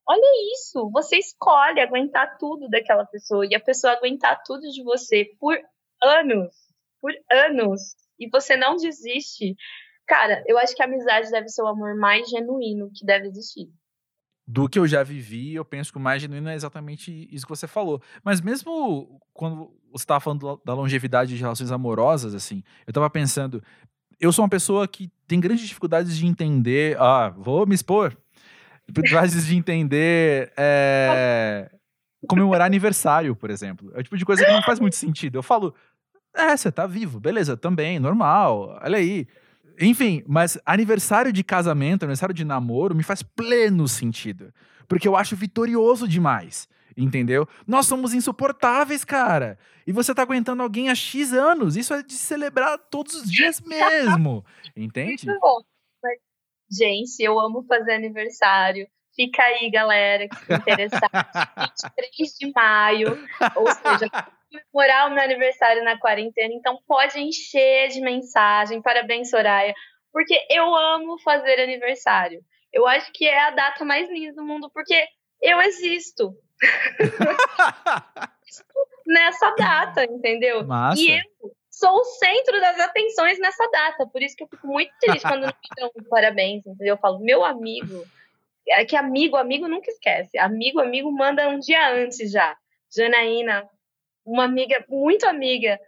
Speaker 3: olha isso, você escolhe aguentar tudo daquela pessoa e a pessoa aguentar tudo de você por anos, por anos, e você não desiste, cara, eu acho que a amizade deve ser o amor mais genuíno que deve existir.
Speaker 1: Do que eu já vivi, eu penso que o mais genuíno é exatamente isso que você falou. Mas mesmo quando você estava falando da longevidade de relações amorosas, assim, eu estava pensando, eu sou uma pessoa que tem grandes dificuldades de entender, ah, vou me expor, dificuldades de entender é, comemorar aniversário, por exemplo. É o tipo de coisa que não faz muito sentido. Eu falo, é, você tá vivo, beleza, também, normal, olha aí. Enfim, mas aniversário de casamento, aniversário de namoro, me faz pleno sentido. Porque eu acho vitorioso demais. Entendeu? Nós somos insuportáveis, cara. E você tá aguentando alguém há X anos. Isso é de celebrar todos os dias mesmo. Entende?
Speaker 3: Muito bom. Mas, gente, eu amo fazer aniversário. Fica aí, galera, que se interessar. 23 de maio, ou seja, comemorar o meu aniversário na quarentena, então pode encher de mensagem. Parabéns, Soraya. Porque eu amo fazer aniversário. Eu acho que é a data mais linda do mundo, porque eu existo. nessa data, entendeu?
Speaker 1: Massa.
Speaker 3: E eu sou o centro das atenções nessa data. Por isso que eu fico muito triste quando me dão parabéns, entendeu? Eu falo, meu amigo, é que amigo, amigo nunca esquece. Amigo, amigo manda um dia antes já. Janaína, uma amiga, muito amiga,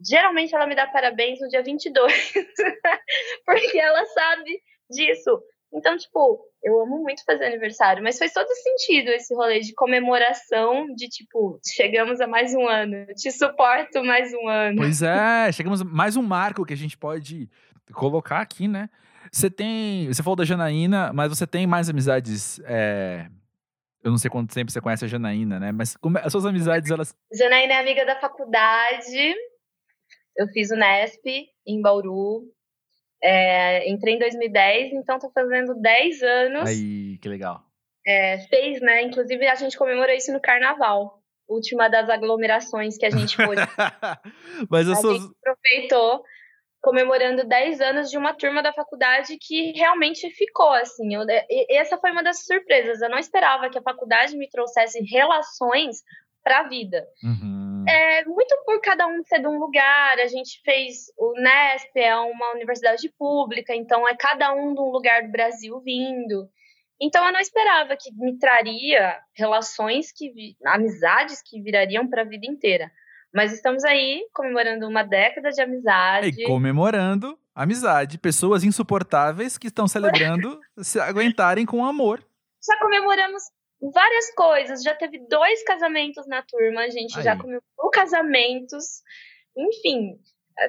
Speaker 3: geralmente ela me dá parabéns no dia 22, porque ela sabe disso. Então, tipo, eu amo muito fazer aniversário, mas faz todo sentido esse rolê de comemoração, de tipo, chegamos a mais um ano, te suporto mais um ano.
Speaker 1: Pois é, chegamos a mais um marco que a gente pode colocar aqui, né? Você tem. Você falou da Janaína, mas você tem mais amizades. É, eu não sei quanto tempo você conhece a Janaína, né? Mas como, as suas amizades, elas.
Speaker 3: Janaína é amiga da faculdade. Eu fiz o Nesp em Bauru. É, entrei em 2010, então tô fazendo 10 anos.
Speaker 1: Aí, que legal.
Speaker 3: É, fez, né? Inclusive, a gente comemorou isso no carnaval. Última das aglomerações que a gente foi.
Speaker 1: Mas
Speaker 3: a
Speaker 1: as suas.
Speaker 3: gente aproveitou comemorando 10 anos de uma turma da faculdade que realmente ficou, assim. Eu, e, essa foi uma das surpresas. Eu não esperava que a faculdade me trouxesse relações para a vida.
Speaker 1: Uhum.
Speaker 3: É muito por cada um ser de um lugar. A gente fez o Nesp, é uma universidade pública, então é cada um de um lugar do Brasil vindo. Então eu não esperava que me traria relações que amizades que virariam para a vida inteira. Mas estamos aí comemorando uma década de amizade.
Speaker 1: E comemorando amizade. Pessoas insuportáveis que estão celebrando se aguentarem com amor.
Speaker 3: Já comemoramos várias coisas. Já teve dois casamentos na turma. A gente
Speaker 1: Aí.
Speaker 3: já comemorou casamentos. Enfim,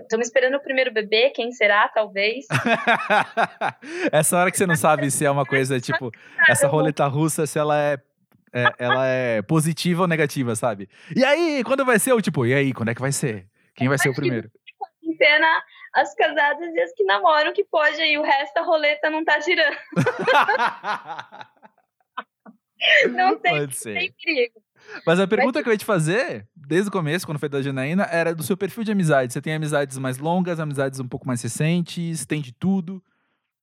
Speaker 3: estamos esperando o primeiro bebê. Quem será, talvez.
Speaker 1: essa hora que você não sabe se é uma coisa tipo essa roleta russa, se ela é, é- ela é positiva ou negativa, sabe? E aí, quando vai ser o tipo, e aí, quando é que vai ser? Quem vai ser o primeiro?
Speaker 3: Em cena, as casadas e as que namoram, que pode aí. O resto, a roleta não tá girando. Não tem, tem perigo.
Speaker 1: Mas a pergunta que eu ia te fazer, desde o começo, quando foi da Janaína, era do seu perfil de amizade. Você tem amizades mais longas, amizades um pouco mais recentes, tem de tudo?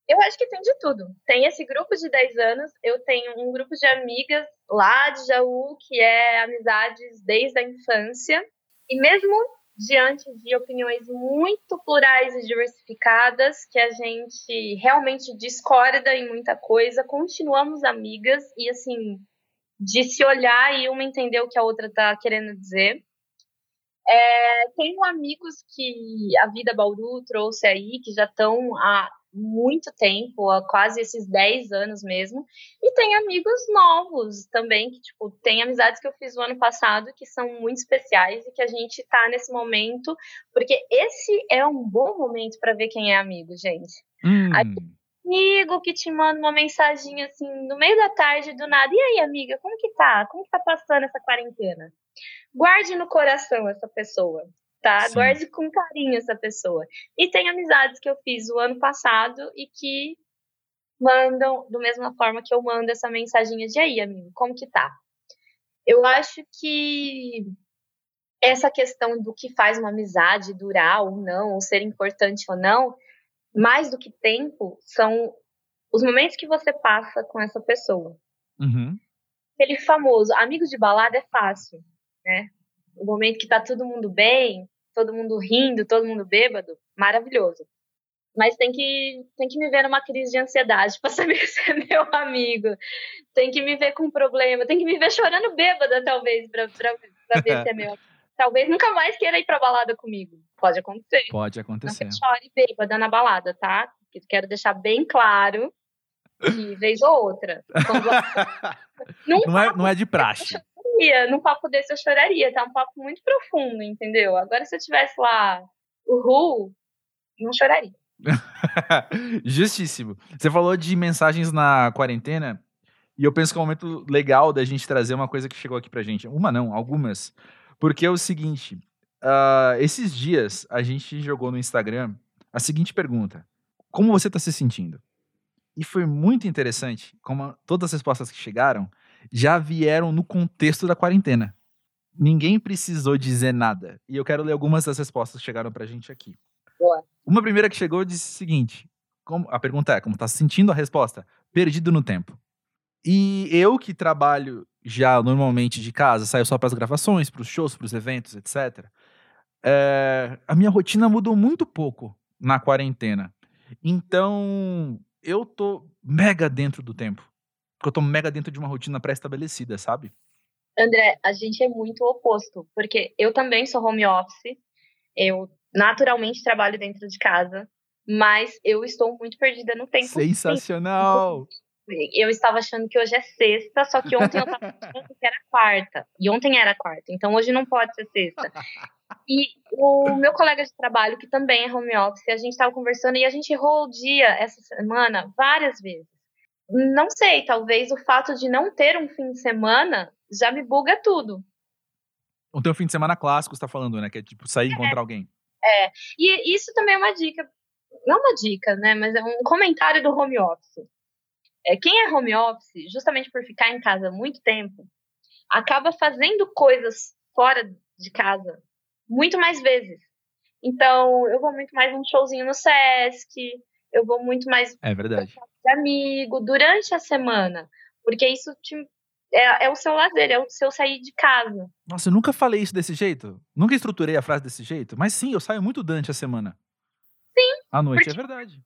Speaker 3: Eu acho que tem de tudo. Tem esse grupo de 10 anos, eu tenho um grupo de amigas lá de Jaú, que é amizades desde a infância. E mesmo diante de opiniões muito plurais e diversificadas, que a gente realmente discorda em muita coisa, continuamos amigas e assim, de se olhar e uma entender o que a outra tá querendo dizer. É, tenho amigos que a vida Bauru trouxe aí, que já estão há muito tempo, há quase esses 10 anos mesmo. E tem amigos novos também, que, tipo, tem amizades que eu fiz o ano passado que são muito especiais e que a gente tá nesse momento, porque esse é um bom momento para ver quem é amigo, gente.
Speaker 1: Hum,
Speaker 3: Aí- Amigo que te manda uma mensagem assim, no meio da tarde, do nada. E aí, amiga, como que tá? Como que tá passando essa quarentena? Guarde no coração essa pessoa, tá?
Speaker 1: Sim.
Speaker 3: Guarde com carinho essa pessoa. E tem amizades que eu fiz o ano passado e que mandam da mesma forma que eu mando essa mensaginha de aí, amigo, como que tá? Eu acho que essa questão do que faz uma amizade durar ou não, ou ser importante ou não, mais do que tempo, são os momentos que você passa com essa pessoa.
Speaker 1: uhum.
Speaker 3: Aquele famoso, amigos de balada é fácil, né? O momento que tá todo mundo bem, todo mundo rindo, todo mundo bêbado, maravilhoso. Mas tem que, tem que me ver numa crise de ansiedade para saber se é meu amigo. Tem que me ver com problema, tem que me ver chorando bêbada, talvez, pra ver se é meu amigo. Talvez nunca mais queira ir pra balada comigo. Pode acontecer.
Speaker 1: Pode
Speaker 3: Não
Speaker 1: acontecer.
Speaker 3: que chore bêbada na balada, tá? Quero deixar bem claro que vez ou outra. Quando
Speaker 1: não, é, não é de praxe.
Speaker 3: Choraria, num papo desse eu choraria, tá? Um papo muito profundo, entendeu? Agora, se eu tivesse lá o Ru, não choraria.
Speaker 1: Justíssimo. Você falou de mensagens na quarentena e eu penso que é um momento legal da gente trazer uma coisa que chegou aqui pra gente. Uma não, algumas. Porque é o seguinte: ah, esses dias a gente jogou no Instagram a seguinte pergunta: Como você tá se sentindo? E foi muito interessante como todas as respostas que chegaram já vieram no contexto da quarentena. Ninguém precisou dizer nada. E eu quero ler algumas das respostas que chegaram pra gente aqui.
Speaker 3: Boa.
Speaker 1: Uma primeira que chegou disse o seguinte: como- a pergunta é, como tá se sentindo a resposta? Perdido no tempo. E eu que trabalho já normalmente de casa, saio só para as gravações, para os shows, para os eventos, etc. é, a minha rotina mudou muito pouco na quarentena. Então, eu tô mega dentro do tempo. Porque eu tô mega dentro de uma rotina pré-estabelecida, sabe?
Speaker 3: André, a gente é muito oposto, porque eu também sou home office, eu naturalmente trabalho dentro de casa, mas eu estou muito perdida no tempo.
Speaker 1: Sensacional!
Speaker 3: Eu estava achando que hoje é sexta, só que ontem eu estava achando que era quarta. E ontem era quarta, então hoje não pode ser sexta. E o meu colega de trabalho, que também é home office, a gente estava conversando e a gente errou o dia essa semana várias vezes. Não sei, talvez o fato de não ter um fim de semana já me buga tudo.
Speaker 1: O teu fim de semana clássico, você tá falando, né? Que é tipo sair e encontrar alguém.
Speaker 3: É, e isso também é uma dica, não uma dica, né? Mas é um comentário do home office. É, quem é home office, justamente por ficar em casa muito tempo, acaba fazendo coisas fora de casa muito mais vezes. Então, eu vou muito mais num showzinho no Sesc, eu vou muito mais
Speaker 1: é verdade.
Speaker 3: de amigo durante a semana, porque isso te, é, é, o seu lazer, é o seu sair de casa.
Speaker 1: Nossa, eu nunca falei isso desse jeito. Nunca estruturei a frase desse jeito, mas sim, eu saio muito durante a semana.
Speaker 3: Sim.
Speaker 1: À noite, é verdade.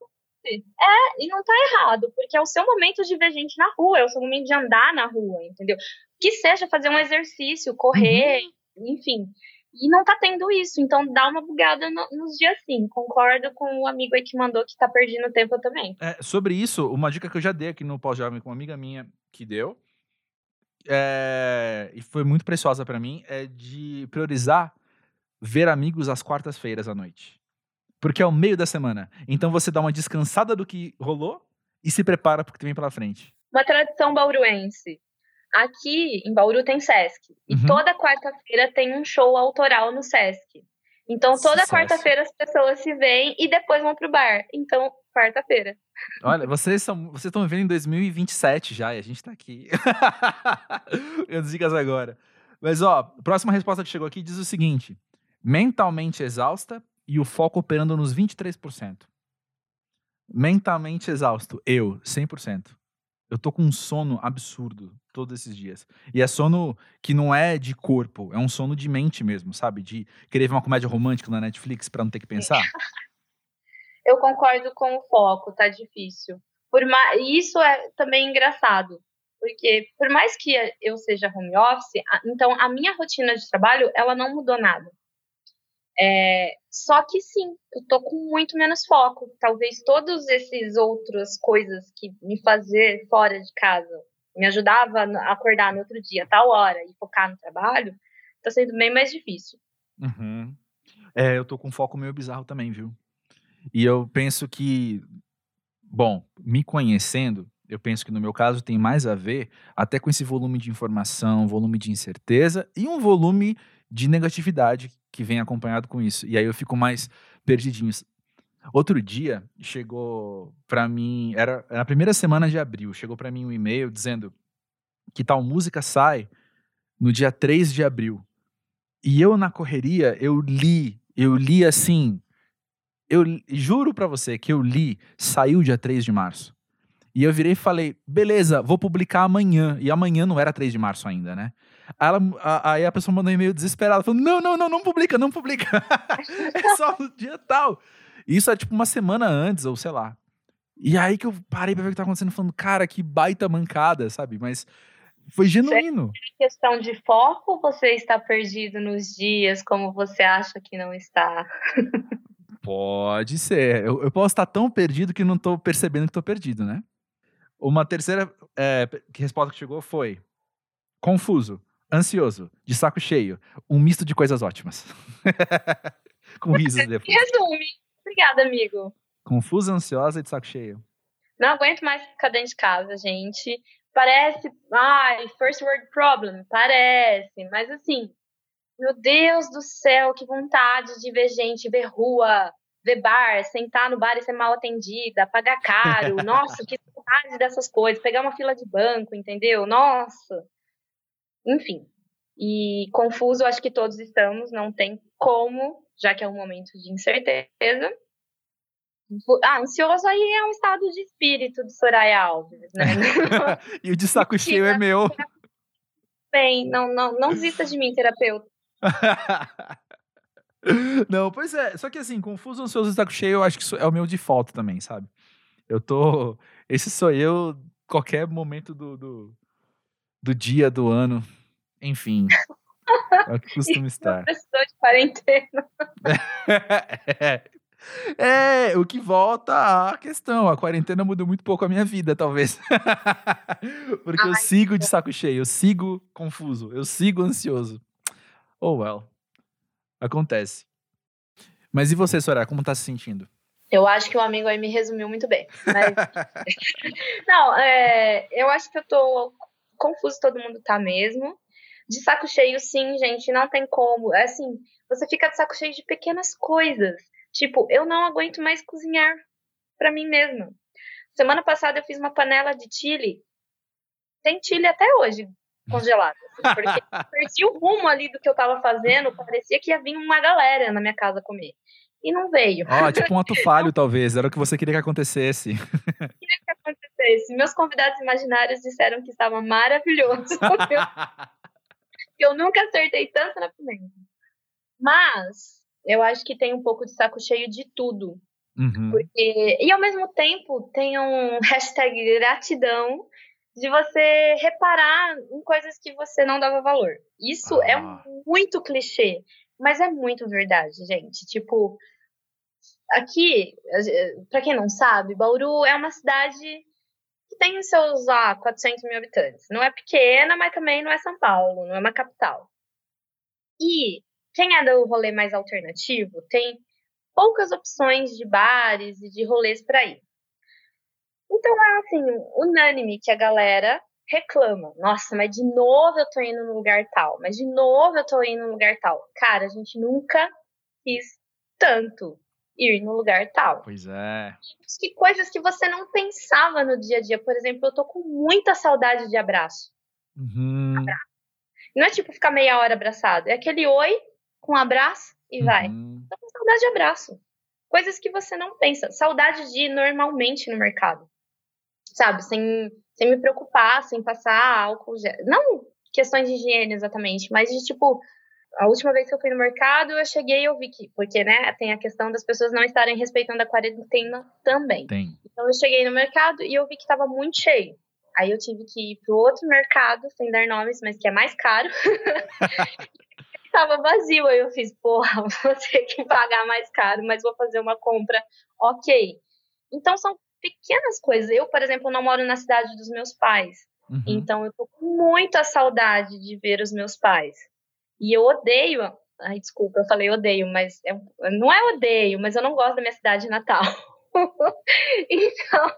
Speaker 3: É, e não tá errado, porque é o seu momento de ver gente na rua, é o seu momento de andar na rua, entendeu? Que seja fazer um exercício, correr, uhum. enfim. E não tá tendo isso, então dá uma bugada no, nos dias sim. Concordo com o amigo aí que mandou que tá perdendo tempo também.
Speaker 1: É, sobre isso, uma dica que eu já dei aqui no pós-jovem com uma amiga minha que deu, é, e foi muito preciosa para mim, é de priorizar ver amigos às quartas-feiras à noite. Porque é o meio da semana. Então você dá uma descansada do que rolou e se prepara para o que vem pela frente.
Speaker 3: Uma tradição bauruense. Aqui em Bauru tem Sesc. E uhum. toda quarta-feira tem um show autoral no Sesc. Então toda quarta-feira as pessoas se veem e depois vão pro bar. Então, quarta-feira.
Speaker 1: Olha, vocês são, vocês estão vivendo em 2027 já e a gente tá aqui. As dicas agora. Mas ó, próxima resposta que chegou aqui diz o seguinte: mentalmente exausta e o foco operando nos 23%. Mentalmente exausto, eu, 100%. Eu tô com um sono absurdo todos esses dias. E é sono que não é de corpo, é um sono de mente mesmo, sabe? De querer ver uma comédia romântica na Netflix para não ter que pensar.
Speaker 3: Eu concordo com o foco, tá difícil. Por mais, isso é também engraçado, porque por mais que eu seja home office, então a minha rotina de trabalho ela não mudou nada. É, só que sim, eu tô com muito menos foco. Talvez todas essas outras coisas que me fazer fora de casa me ajudava a acordar no outro dia, tal hora, e focar no trabalho, tá sendo bem mais difícil.
Speaker 1: Uhum. É, eu tô com foco meio bizarro também, viu? E eu penso que, bom, me conhecendo, eu penso que no meu caso tem mais a ver até com esse volume de informação, volume de incerteza e um volume de negatividade que vem acompanhado com isso. E aí eu fico mais perdidinho. Outro dia chegou para mim, era, era a primeira semana de abril, chegou para mim um e-mail dizendo que tal música sai no dia 3 de abril. E eu na correria, eu li, eu li assim, eu juro para você que eu li, saiu dia 3 de março. E eu virei e falei, beleza, vou publicar amanhã. E amanhã não era 3 de março ainda, né? Aí, ela, a, aí a pessoa mandou um e-mail desesperada, falando: não, não, não, não publica, não publica. é só no dia tal. Isso é tipo uma semana antes, ou sei lá. E aí que eu parei pra ver o que tá acontecendo, falando, cara, que baita mancada, sabe? Mas foi genuíno.
Speaker 3: É questão de foco você está perdido nos dias como você acha que não está?
Speaker 1: Pode ser. Eu, eu posso estar tão perdido que não tô percebendo que tô perdido, né? Uma terceira é, resposta que chegou foi confuso ansioso, de saco cheio, um misto de coisas ótimas. Com risos depois.
Speaker 3: Resume. Obrigada, amigo.
Speaker 1: Confusa, ansiosa e de saco cheio.
Speaker 3: Não aguento mais ficar dentro de casa, gente. Parece, ai, first world problem, parece, mas assim, meu Deus do céu, que vontade de ver gente, ver rua, ver bar, sentar no bar e ser mal atendida, pagar caro. Nossa, que vontade dessas coisas, pegar uma fila de banco, entendeu? Nossa. Enfim. E confuso, acho que todos estamos, não tem como, já que é um momento de incerteza. Ah, ansioso aí é um estado de espírito de Soraya Alves, né?
Speaker 1: e o de saco cheio é meu.
Speaker 3: Bem, não, não, não desista de mim, terapeuta.
Speaker 1: não, pois é. Só que assim, confuso, ansioso e saco cheio, eu acho que é o meu default também, sabe? Eu tô. Esse sou eu, qualquer momento do, do, do dia, do ano. Enfim. É o que costuma estar.
Speaker 3: Precisou de quarentena.
Speaker 1: é. É, o que volta à questão. A quarentena mudou muito pouco a minha vida, talvez. Porque Ai, eu sigo de saco cheio, eu sigo confuso, eu sigo ansioso. Oh, well. Acontece. Mas e você, Soraya, como tá se sentindo?
Speaker 3: Eu acho que o amigo aí me resumiu muito bem. Mas... Não, é, eu acho que eu tô confuso, todo mundo tá mesmo. De saco cheio, sim, gente, não tem como. É assim, você fica de saco cheio de pequenas coisas. Tipo, eu não aguento mais cozinhar para mim mesma. Semana passada eu fiz uma panela de chile. Tem chile até hoje congelado. Porque perdi o rumo ali do que eu tava fazendo. Parecia que ia vir uma galera na minha casa comer. E não veio.
Speaker 1: Ó, oh, tipo um ato falho, talvez. Era o que você queria que acontecesse.
Speaker 3: queria acontecesse. Meus convidados imaginários disseram que estava maravilhoso. eu nunca acertei tanto na pimenta. Mas eu acho que tem um pouco de saco cheio de tudo. Uhum. Porque, e ao mesmo tempo tem um hashtag gratidão de você reparar em coisas que você não dava valor. Isso é ah. é muito clichê, mas é muito verdade, gente. Tipo, aqui, para quem não sabe, Bauru é uma cidade tem seus ah, 400 mil habitantes. Não é pequena, mas também não é São Paulo, não é uma capital. E quem é do rolê mais alternativo tem poucas opções de bares e de rolês para ir. Então é assim, unânime que a galera reclama. Nossa, mas de novo eu tô indo no lugar tal, mas de novo eu tô indo no lugar tal. Cara, a gente nunca quis tanto ir no lugar tal.
Speaker 1: Pois é.
Speaker 3: Que coisas que você não pensava no dia a dia. Por exemplo, eu tô com muita saudade de abraço.
Speaker 1: Uhum.
Speaker 3: abraço. Não é tipo ficar meia hora abraçado, é aquele oi, com um abraço e uhum. vai. Tô com saudade de abraço. Coisas que você não pensa. Saudade de ir normalmente no mercado. Sabe? Sem, sem me preocupar, sem passar álcool. Não questões de higiene exatamente, mas de tipo. A última vez que eu fui no mercado, eu cheguei e eu vi que. Porque, né, tem a questão das pessoas não estarem respeitando a quarentena também.
Speaker 1: Tem.
Speaker 3: Então eu cheguei no mercado e eu vi que estava muito cheio. Aí eu tive que ir pro outro mercado, sem dar nomes, mas que é mais caro. tava vazio. Aí eu fiz, porra, vou ter que pagar mais caro, mas vou fazer uma compra ok. Então são pequenas coisas. Eu, por exemplo, não moro na cidade dos meus pais. Uhum. Então eu tô com muita saudade de ver os meus pais. E eu odeio. Ai, desculpa, eu falei odeio, mas é, não é odeio, mas eu não gosto da minha cidade natal. então,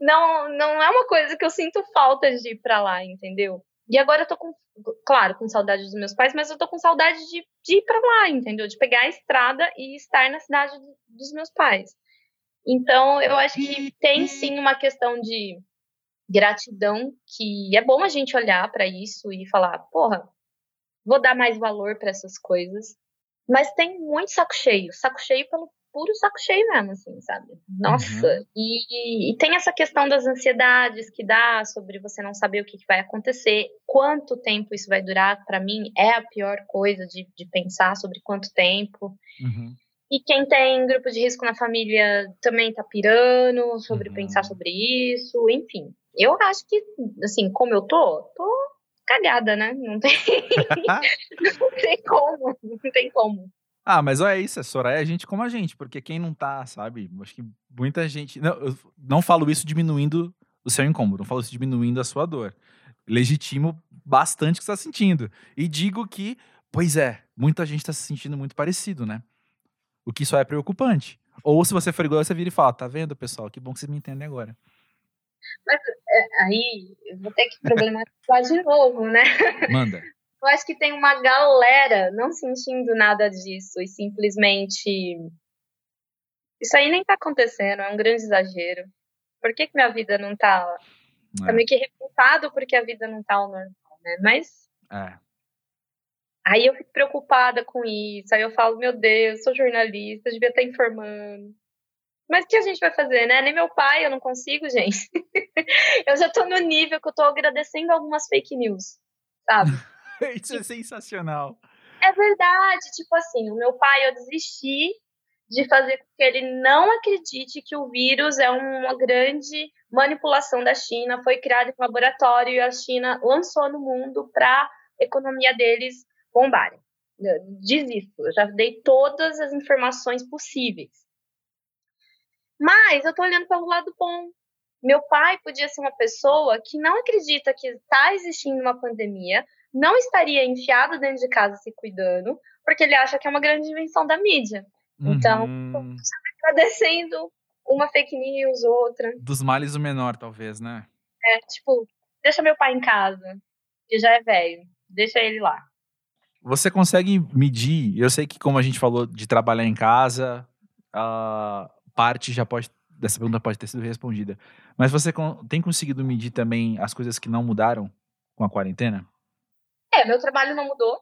Speaker 3: não, não é uma coisa que eu sinto falta de ir pra lá, entendeu? E agora eu tô com, claro, com saudade dos meus pais, mas eu tô com saudade de, de ir para lá, entendeu? De pegar a estrada e estar na cidade dos meus pais. Então, eu acho que tem sim uma questão de gratidão que é bom a gente olhar para isso e falar, porra, vou dar mais valor para essas coisas. Mas tem muito saco cheio, saco cheio pelo puro saco cheio mesmo, assim, sabe? Nossa! Uhum. E, e, tem essa questão das ansiedades que dá sobre você não saber o que, que vai acontecer, quanto tempo isso vai durar. Para mim, é a pior coisa de, de pensar sobre quanto tempo.
Speaker 1: Uhum.
Speaker 3: E quem tem grupo de risco na família também tá pirando sobre uhum. pensar sobre isso, enfim. Eu acho que, assim, como eu tô, tô cagada, né? Não tem, não tem como, não tem como.
Speaker 1: Ah, mas olha isso, é Soraya é gente como a gente, porque quem não tá, sabe? Acho que muita gente. Não, eu não falo isso diminuindo o seu incômodo, não falo isso diminuindo a sua dor. Legitimo bastante o que você está sentindo. E digo que, pois é, muita gente está se sentindo muito parecido, né? O que só é preocupante. Ou se você for igual, você vira e fala, tá vendo, pessoal? Que bom que vocês me entendem agora.
Speaker 3: Mas é, aí eu vou ter que problematizar de novo, né?
Speaker 1: Manda.
Speaker 3: Eu acho que tem uma galera não sentindo nada disso e simplesmente. Isso aí nem tá acontecendo, é um grande exagero. Por que, que minha vida não tá. É. Tá meio que revoltado porque a vida não tá ao normal, né? Mas.
Speaker 1: É.
Speaker 3: Aí eu fico preocupada com isso. Aí eu falo, meu Deus, sou jornalista, devia estar informando. Mas o que a gente vai fazer, né? Nem meu pai, eu não consigo, gente. eu já tô no nível que eu tô agradecendo algumas fake news, sabe?
Speaker 1: Isso é sensacional.
Speaker 3: É verdade. Tipo assim, o meu pai, eu desisti de fazer com que ele não acredite que o vírus é uma grande manipulação da China, foi criado em laboratório e a China lançou no mundo para economia deles bombarem. desisto. Eu já dei todas as informações possíveis. Mas eu tô olhando pelo lado bom. Meu pai podia ser uma pessoa que não acredita que está existindo uma pandemia, não estaria enfiado dentro de casa se cuidando, porque ele acha que é uma grande invenção da mídia. Então, uhum. agradecendo uma fake news, outra.
Speaker 1: Dos males o menor, talvez, né?
Speaker 3: É, tipo, deixa meu pai em casa, que já é velho, deixa ele lá.
Speaker 1: Você consegue medir? Eu sei que, como a gente falou de trabalhar em casa, a parte já pode dessa pergunta pode ter sido respondida. Mas você tem conseguido medir também as coisas que não mudaram com a quarentena?
Speaker 3: É, meu trabalho não mudou.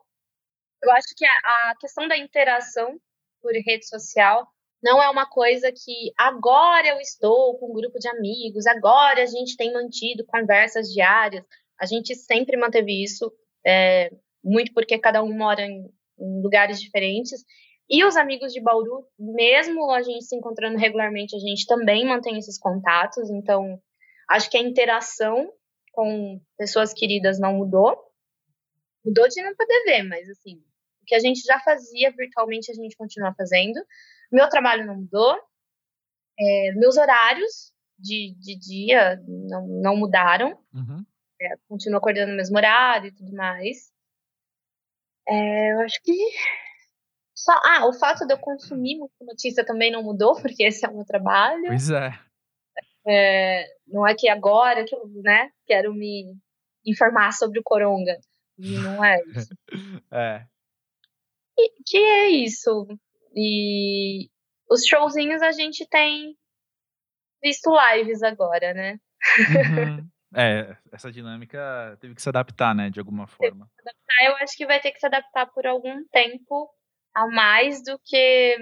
Speaker 3: Eu acho que a, questão da interação por rede social não é uma coisa que agora eu estou com um grupo de amigos, agora a gente tem mantido conversas diárias. A gente sempre manteve isso, é, muito porque cada um mora em, em lugares diferentes. E os amigos de Bauru, mesmo a gente se encontrando regularmente, a gente também mantém esses contatos. Então, acho que a interação com pessoas queridas não mudou. Mudou de não poder ver, mas assim, o que a gente já fazia virtualmente, a gente continua fazendo. Meu trabalho não mudou. É, meus horários de, de dia não, não mudaram. Uhum. É, continuo acordando no mesmo horário e tudo mais. É, eu acho que só, ah, o fato de eu consumir muita notícia também não mudou, porque esse é o meu trabalho.
Speaker 1: Pois é.
Speaker 3: é não é que agora que eu né, quero me informar sobre o Coronga. Não é isso.
Speaker 1: é.
Speaker 3: E, que é isso. E os showzinhos a gente tem visto lives agora, né?
Speaker 1: Uhum. É, essa dinâmica teve que se adaptar, né, de alguma forma.
Speaker 3: Eu acho que vai ter que se adaptar por algum tempo a mais do que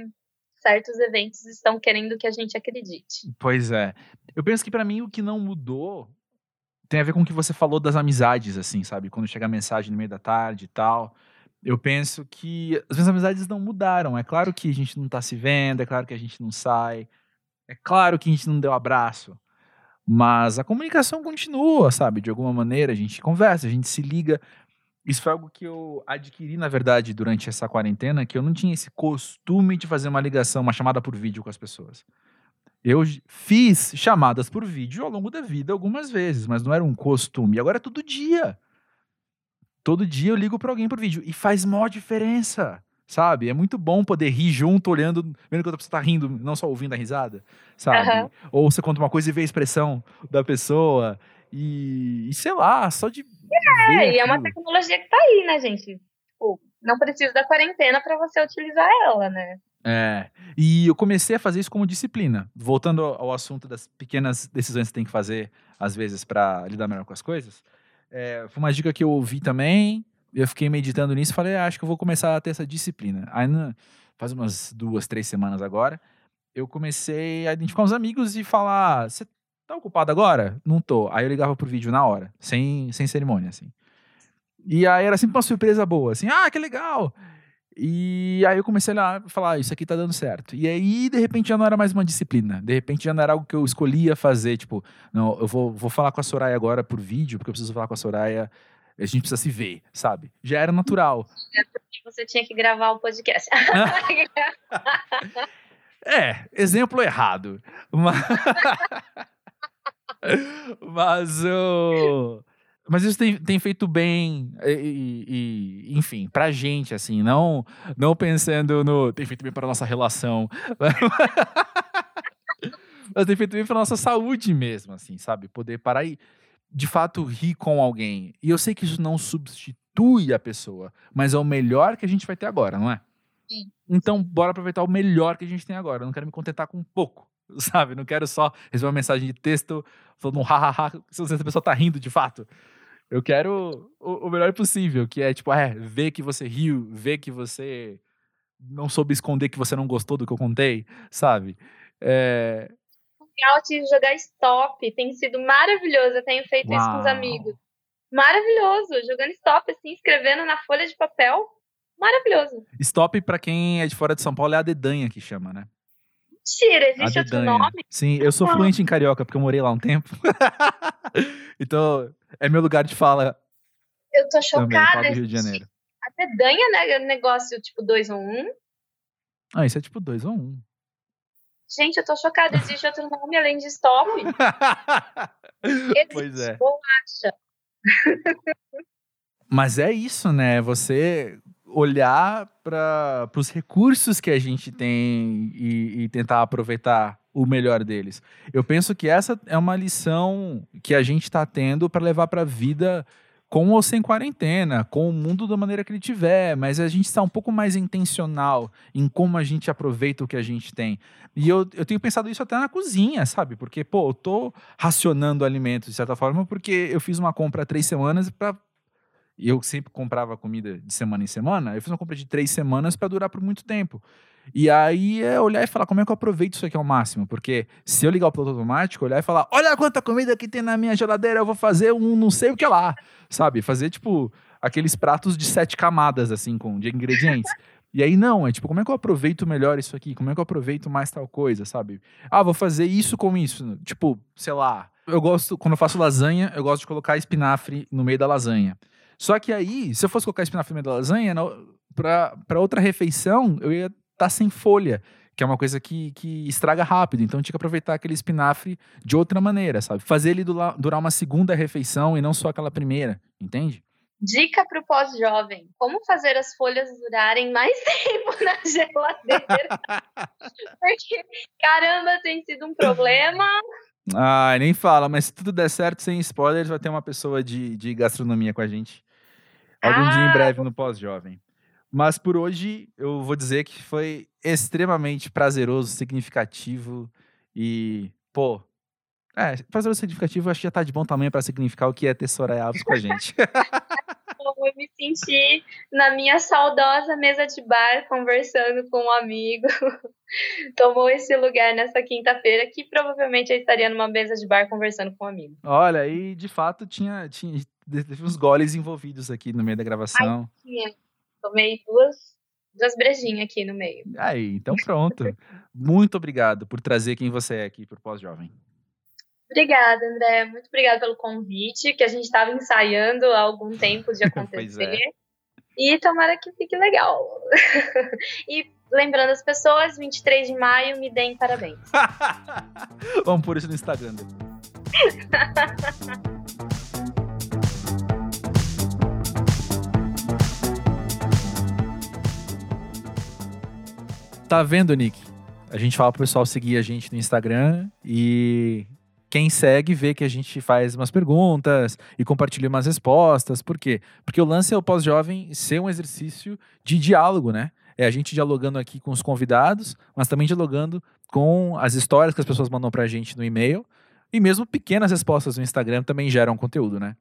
Speaker 3: certos eventos estão querendo que a gente acredite.
Speaker 1: Pois é. Eu penso que para mim o que não mudou tem a ver com o que você falou das amizades, assim, sabe? Quando chega a mensagem no meio da tarde e tal. Eu penso que as minhas amizades não mudaram. É claro que a gente não tá se vendo, é claro que a gente não sai, é claro que a gente não deu abraço. Mas a comunicação continua, sabe? De alguma maneira, a gente conversa, a gente se liga. Isso foi algo que eu adquiri, na verdade, durante essa quarentena, que eu não tinha esse costume de fazer uma ligação, uma chamada por vídeo com as pessoas. Eu fiz chamadas por vídeo ao longo da vida algumas vezes, mas não era um costume. Agora é todo dia. Todo dia eu ligo para alguém por vídeo e faz maior diferença, sabe? É muito bom poder rir junto, olhando, vendo que outra pessoa tá rindo, não só ouvindo a risada, sabe? Uhum. Ou você conta uma coisa e vê a expressão da pessoa e, e sei lá, só de
Speaker 3: é, e é uma tecnologia que tá aí, né, gente? Tipo, não precisa da quarentena para você utilizar ela, né?
Speaker 1: É. E eu comecei a fazer isso como disciplina. Voltando ao assunto das pequenas decisões que você tem que fazer, às vezes, para lidar melhor com as coisas. É, foi uma dica que eu ouvi também. Eu fiquei meditando nisso e falei, ah, acho que eu vou começar a ter essa disciplina. Aí, faz umas duas, três semanas agora, eu comecei a identificar uns amigos e falar: você Tá ocupado agora? Não tô. Aí eu ligava pro vídeo na hora, sem, sem cerimônia, assim. E aí era sempre uma surpresa boa, assim, ah, que legal! E aí eu comecei a falar, ah, isso aqui tá dando certo. E aí, de repente, já não era mais uma disciplina. De repente, já não era algo que eu escolhia fazer. Tipo, não, eu vou, vou falar com a Soraya agora por vídeo, porque eu preciso falar com a Soraya. A gente precisa se ver, sabe? Já era natural.
Speaker 3: É você tinha que gravar o podcast.
Speaker 1: é, exemplo errado. Mas... Mas o. Mas isso tem, tem feito bem, e, e, enfim, pra gente, assim, não, não pensando no. Tem feito bem pra nossa relação. mas tem feito bem pra nossa saúde mesmo, assim, sabe? Poder parar e, de fato, rir com alguém. E eu sei que isso não substitui a pessoa, mas é o melhor que a gente vai ter agora, não é?
Speaker 3: Sim.
Speaker 1: Então, bora aproveitar o melhor que a gente tem agora. Eu não quero me contentar com pouco. sabe? Não quero só receber uma mensagem de texto falando um hahaha se a pessoa tá rindo de fato. Eu quero o, o, melhor possível, que é tipo, é, ver que você riu, ver que você não soube esconder que você não gostou do que eu contei, sabe? É...
Speaker 3: Jogar stop, tem sido maravilhoso. Eu tenho feito Uau. isso com os amigos. Maravilhoso, jogando stop, assim, escrevendo na folha de papel. Maravilhoso.
Speaker 1: Stop, para quem é de fora de São Paulo, é a dedanha que chama, né?
Speaker 3: Mentira, existe outro nome?
Speaker 1: Sim, eu sou fluente em carioca porque eu morei lá um tempo. então, é meu lugar de fala.
Speaker 3: Eu tô chocada. Também,
Speaker 1: Rio de Janeiro.
Speaker 3: A dedanha né, negócio tipo 2 ou 1? Um?
Speaker 1: Ah, isso é tipo 2 ou 1. Um.
Speaker 3: Gente, eu tô chocada. Existe outro nome além de stop?
Speaker 1: pois é.
Speaker 3: Bolacha.
Speaker 1: Mas é isso, né? Você olhar para os recursos que a gente tem e, e, tentar aproveitar o melhor deles. Eu penso que essa é uma lição que a gente está tendo para levar para a vida com ou sem quarentena, com o mundo da maneira que ele tiver, mas a gente está um pouco mais intencional em como a gente aproveita o que a gente tem. E eu, eu tenho pensado isso até na cozinha, sabe? Porque, pô, eu tô racionando alimentos de certa forma porque eu fiz uma compra há três semanas para e eu sempre comprava comida de semana em semana, eu fiz uma compra de três semanas para durar por muito tempo. E aí é olhar e falar como é que eu aproveito isso aqui ao máximo. Porque se eu ligar o piloto automático, olhar e falar: olha quanta comida que tem na minha geladeira, eu vou fazer um não sei o que lá. Sabe? Fazer tipo aqueles pratos de sete camadas, assim, com de ingredientes. E aí não, é tipo, como é que eu aproveito melhor isso aqui? Como é que eu aproveito mais tal coisa, sabe? Ah, vou fazer isso com isso. Tipo, sei lá. Eu gosto, quando eu faço lasanha, eu gosto de colocar espinafre no meio da lasanha. Só que aí, se eu fosse colocar espinafre no meio da lasanha, para outra refeição, eu ia estar tá sem folha, que é uma coisa que, que estraga rápido. Então, tinha que aproveitar aquele espinafre de outra maneira, sabe? Fazer ele durar uma segunda refeição e não só aquela primeira, entende?
Speaker 3: Dica para o pós-jovem: como fazer as folhas durarem mais tempo na geladeira? Porque, caramba, tem sido um problema.
Speaker 1: Ah, nem fala, mas se tudo der certo, sem spoilers, vai ter uma pessoa de, de gastronomia com a gente. Algum ah, dia em ah, breve no pós-jovem. Mas por hoje eu vou dizer que foi extremamente prazeroso, significativo e, pô, é, prazeroso significativo, acho que já tá de bom tamanho para significar o que é ter Soraya Alves com a gente.
Speaker 3: eu me senti na minha saudosa mesa de bar conversando com um amigo. Tomou esse lugar nessa quinta-feira que provavelmente eu estaria numa mesa de bar conversando com um amigo.
Speaker 1: Olha, e de fato tinha, tinha teve uns goles envolvidos aqui no meio da gravação. Ai.
Speaker 3: Tomei duas duas brejinhas aqui no meio.
Speaker 1: Aí, então pronto. Muito obrigado por trazer quem você é aqui para o Pós-Jovem.
Speaker 3: Obrigada, André. Muito obrigada pelo convite, que a gente estava ensaiando há algum tempo de acontecer. é. E tomara que fique legal. e lembrando as pessoas, 23 de maio, me deem parabéns.
Speaker 1: Vamos por isso no Instagram. Tá vendo, Nick? A gente fala pro pessoal seguir a gente no Instagram e quem segue vê que a gente faz umas perguntas e compartilha umas respostas. Por quê? Porque o lance é o pós-jovem ser um exercício de diálogo, né? É a gente dialogando aqui com os convidados, mas também dialogando com as histórias que as pessoas mandam pra gente no e-mail. E mesmo pequenas respostas no Instagram também geram conteúdo, né?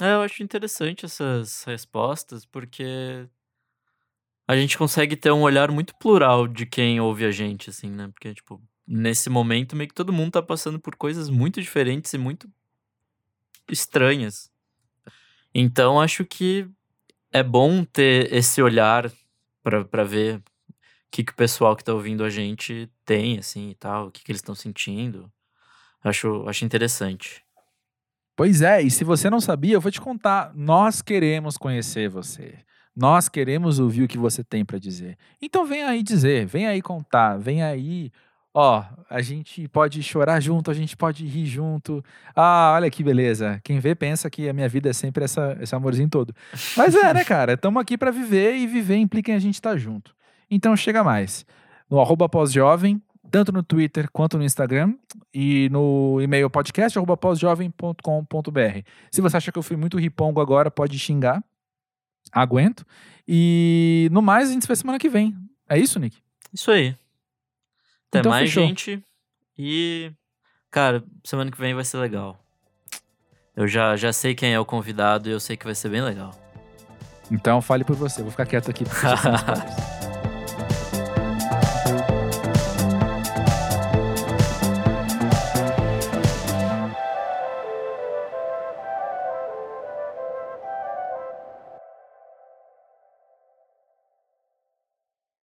Speaker 2: É, eu acho interessante essas respostas, porque a gente consegue ter um olhar muito plural de quem ouve a gente, assim, né? Porque, tipo, nesse momento meio que todo mundo tá passando por coisas muito diferentes e muito estranhas. Então, acho que é bom ter esse olhar para ver o que, que o pessoal que tá ouvindo a gente tem, assim, e tal, o que, que eles estão sentindo. Acho, acho interessante.
Speaker 1: Pois é, e se você não sabia, eu vou te contar. Nós queremos conhecer você. Nós queremos ouvir o que você tem para dizer. Então vem aí dizer, vem aí contar, vem aí. Ó, a gente pode chorar junto, a gente pode rir junto. Ah, olha que beleza. Quem vê pensa que a minha vida é sempre essa, esse amorzinho todo. Mas é, né, cara? Estamos aqui para viver e viver implica em a gente estar tá junto. Então chega mais. No arroba pós-jovem, tanto no Twitter quanto no Instagram e no e-mail podcast pós-jovem.com.br. Se você acha que eu fui muito ripongo agora, pode xingar, aguento. E no mais, a gente se vê semana que vem. É isso, Nick?
Speaker 2: Isso aí. Até então, mais, fechou. gente. E, cara, semana que vem vai ser legal. Eu já, já sei quem é o convidado e eu sei que vai ser bem legal.
Speaker 1: Então fale por você, vou ficar quieto aqui.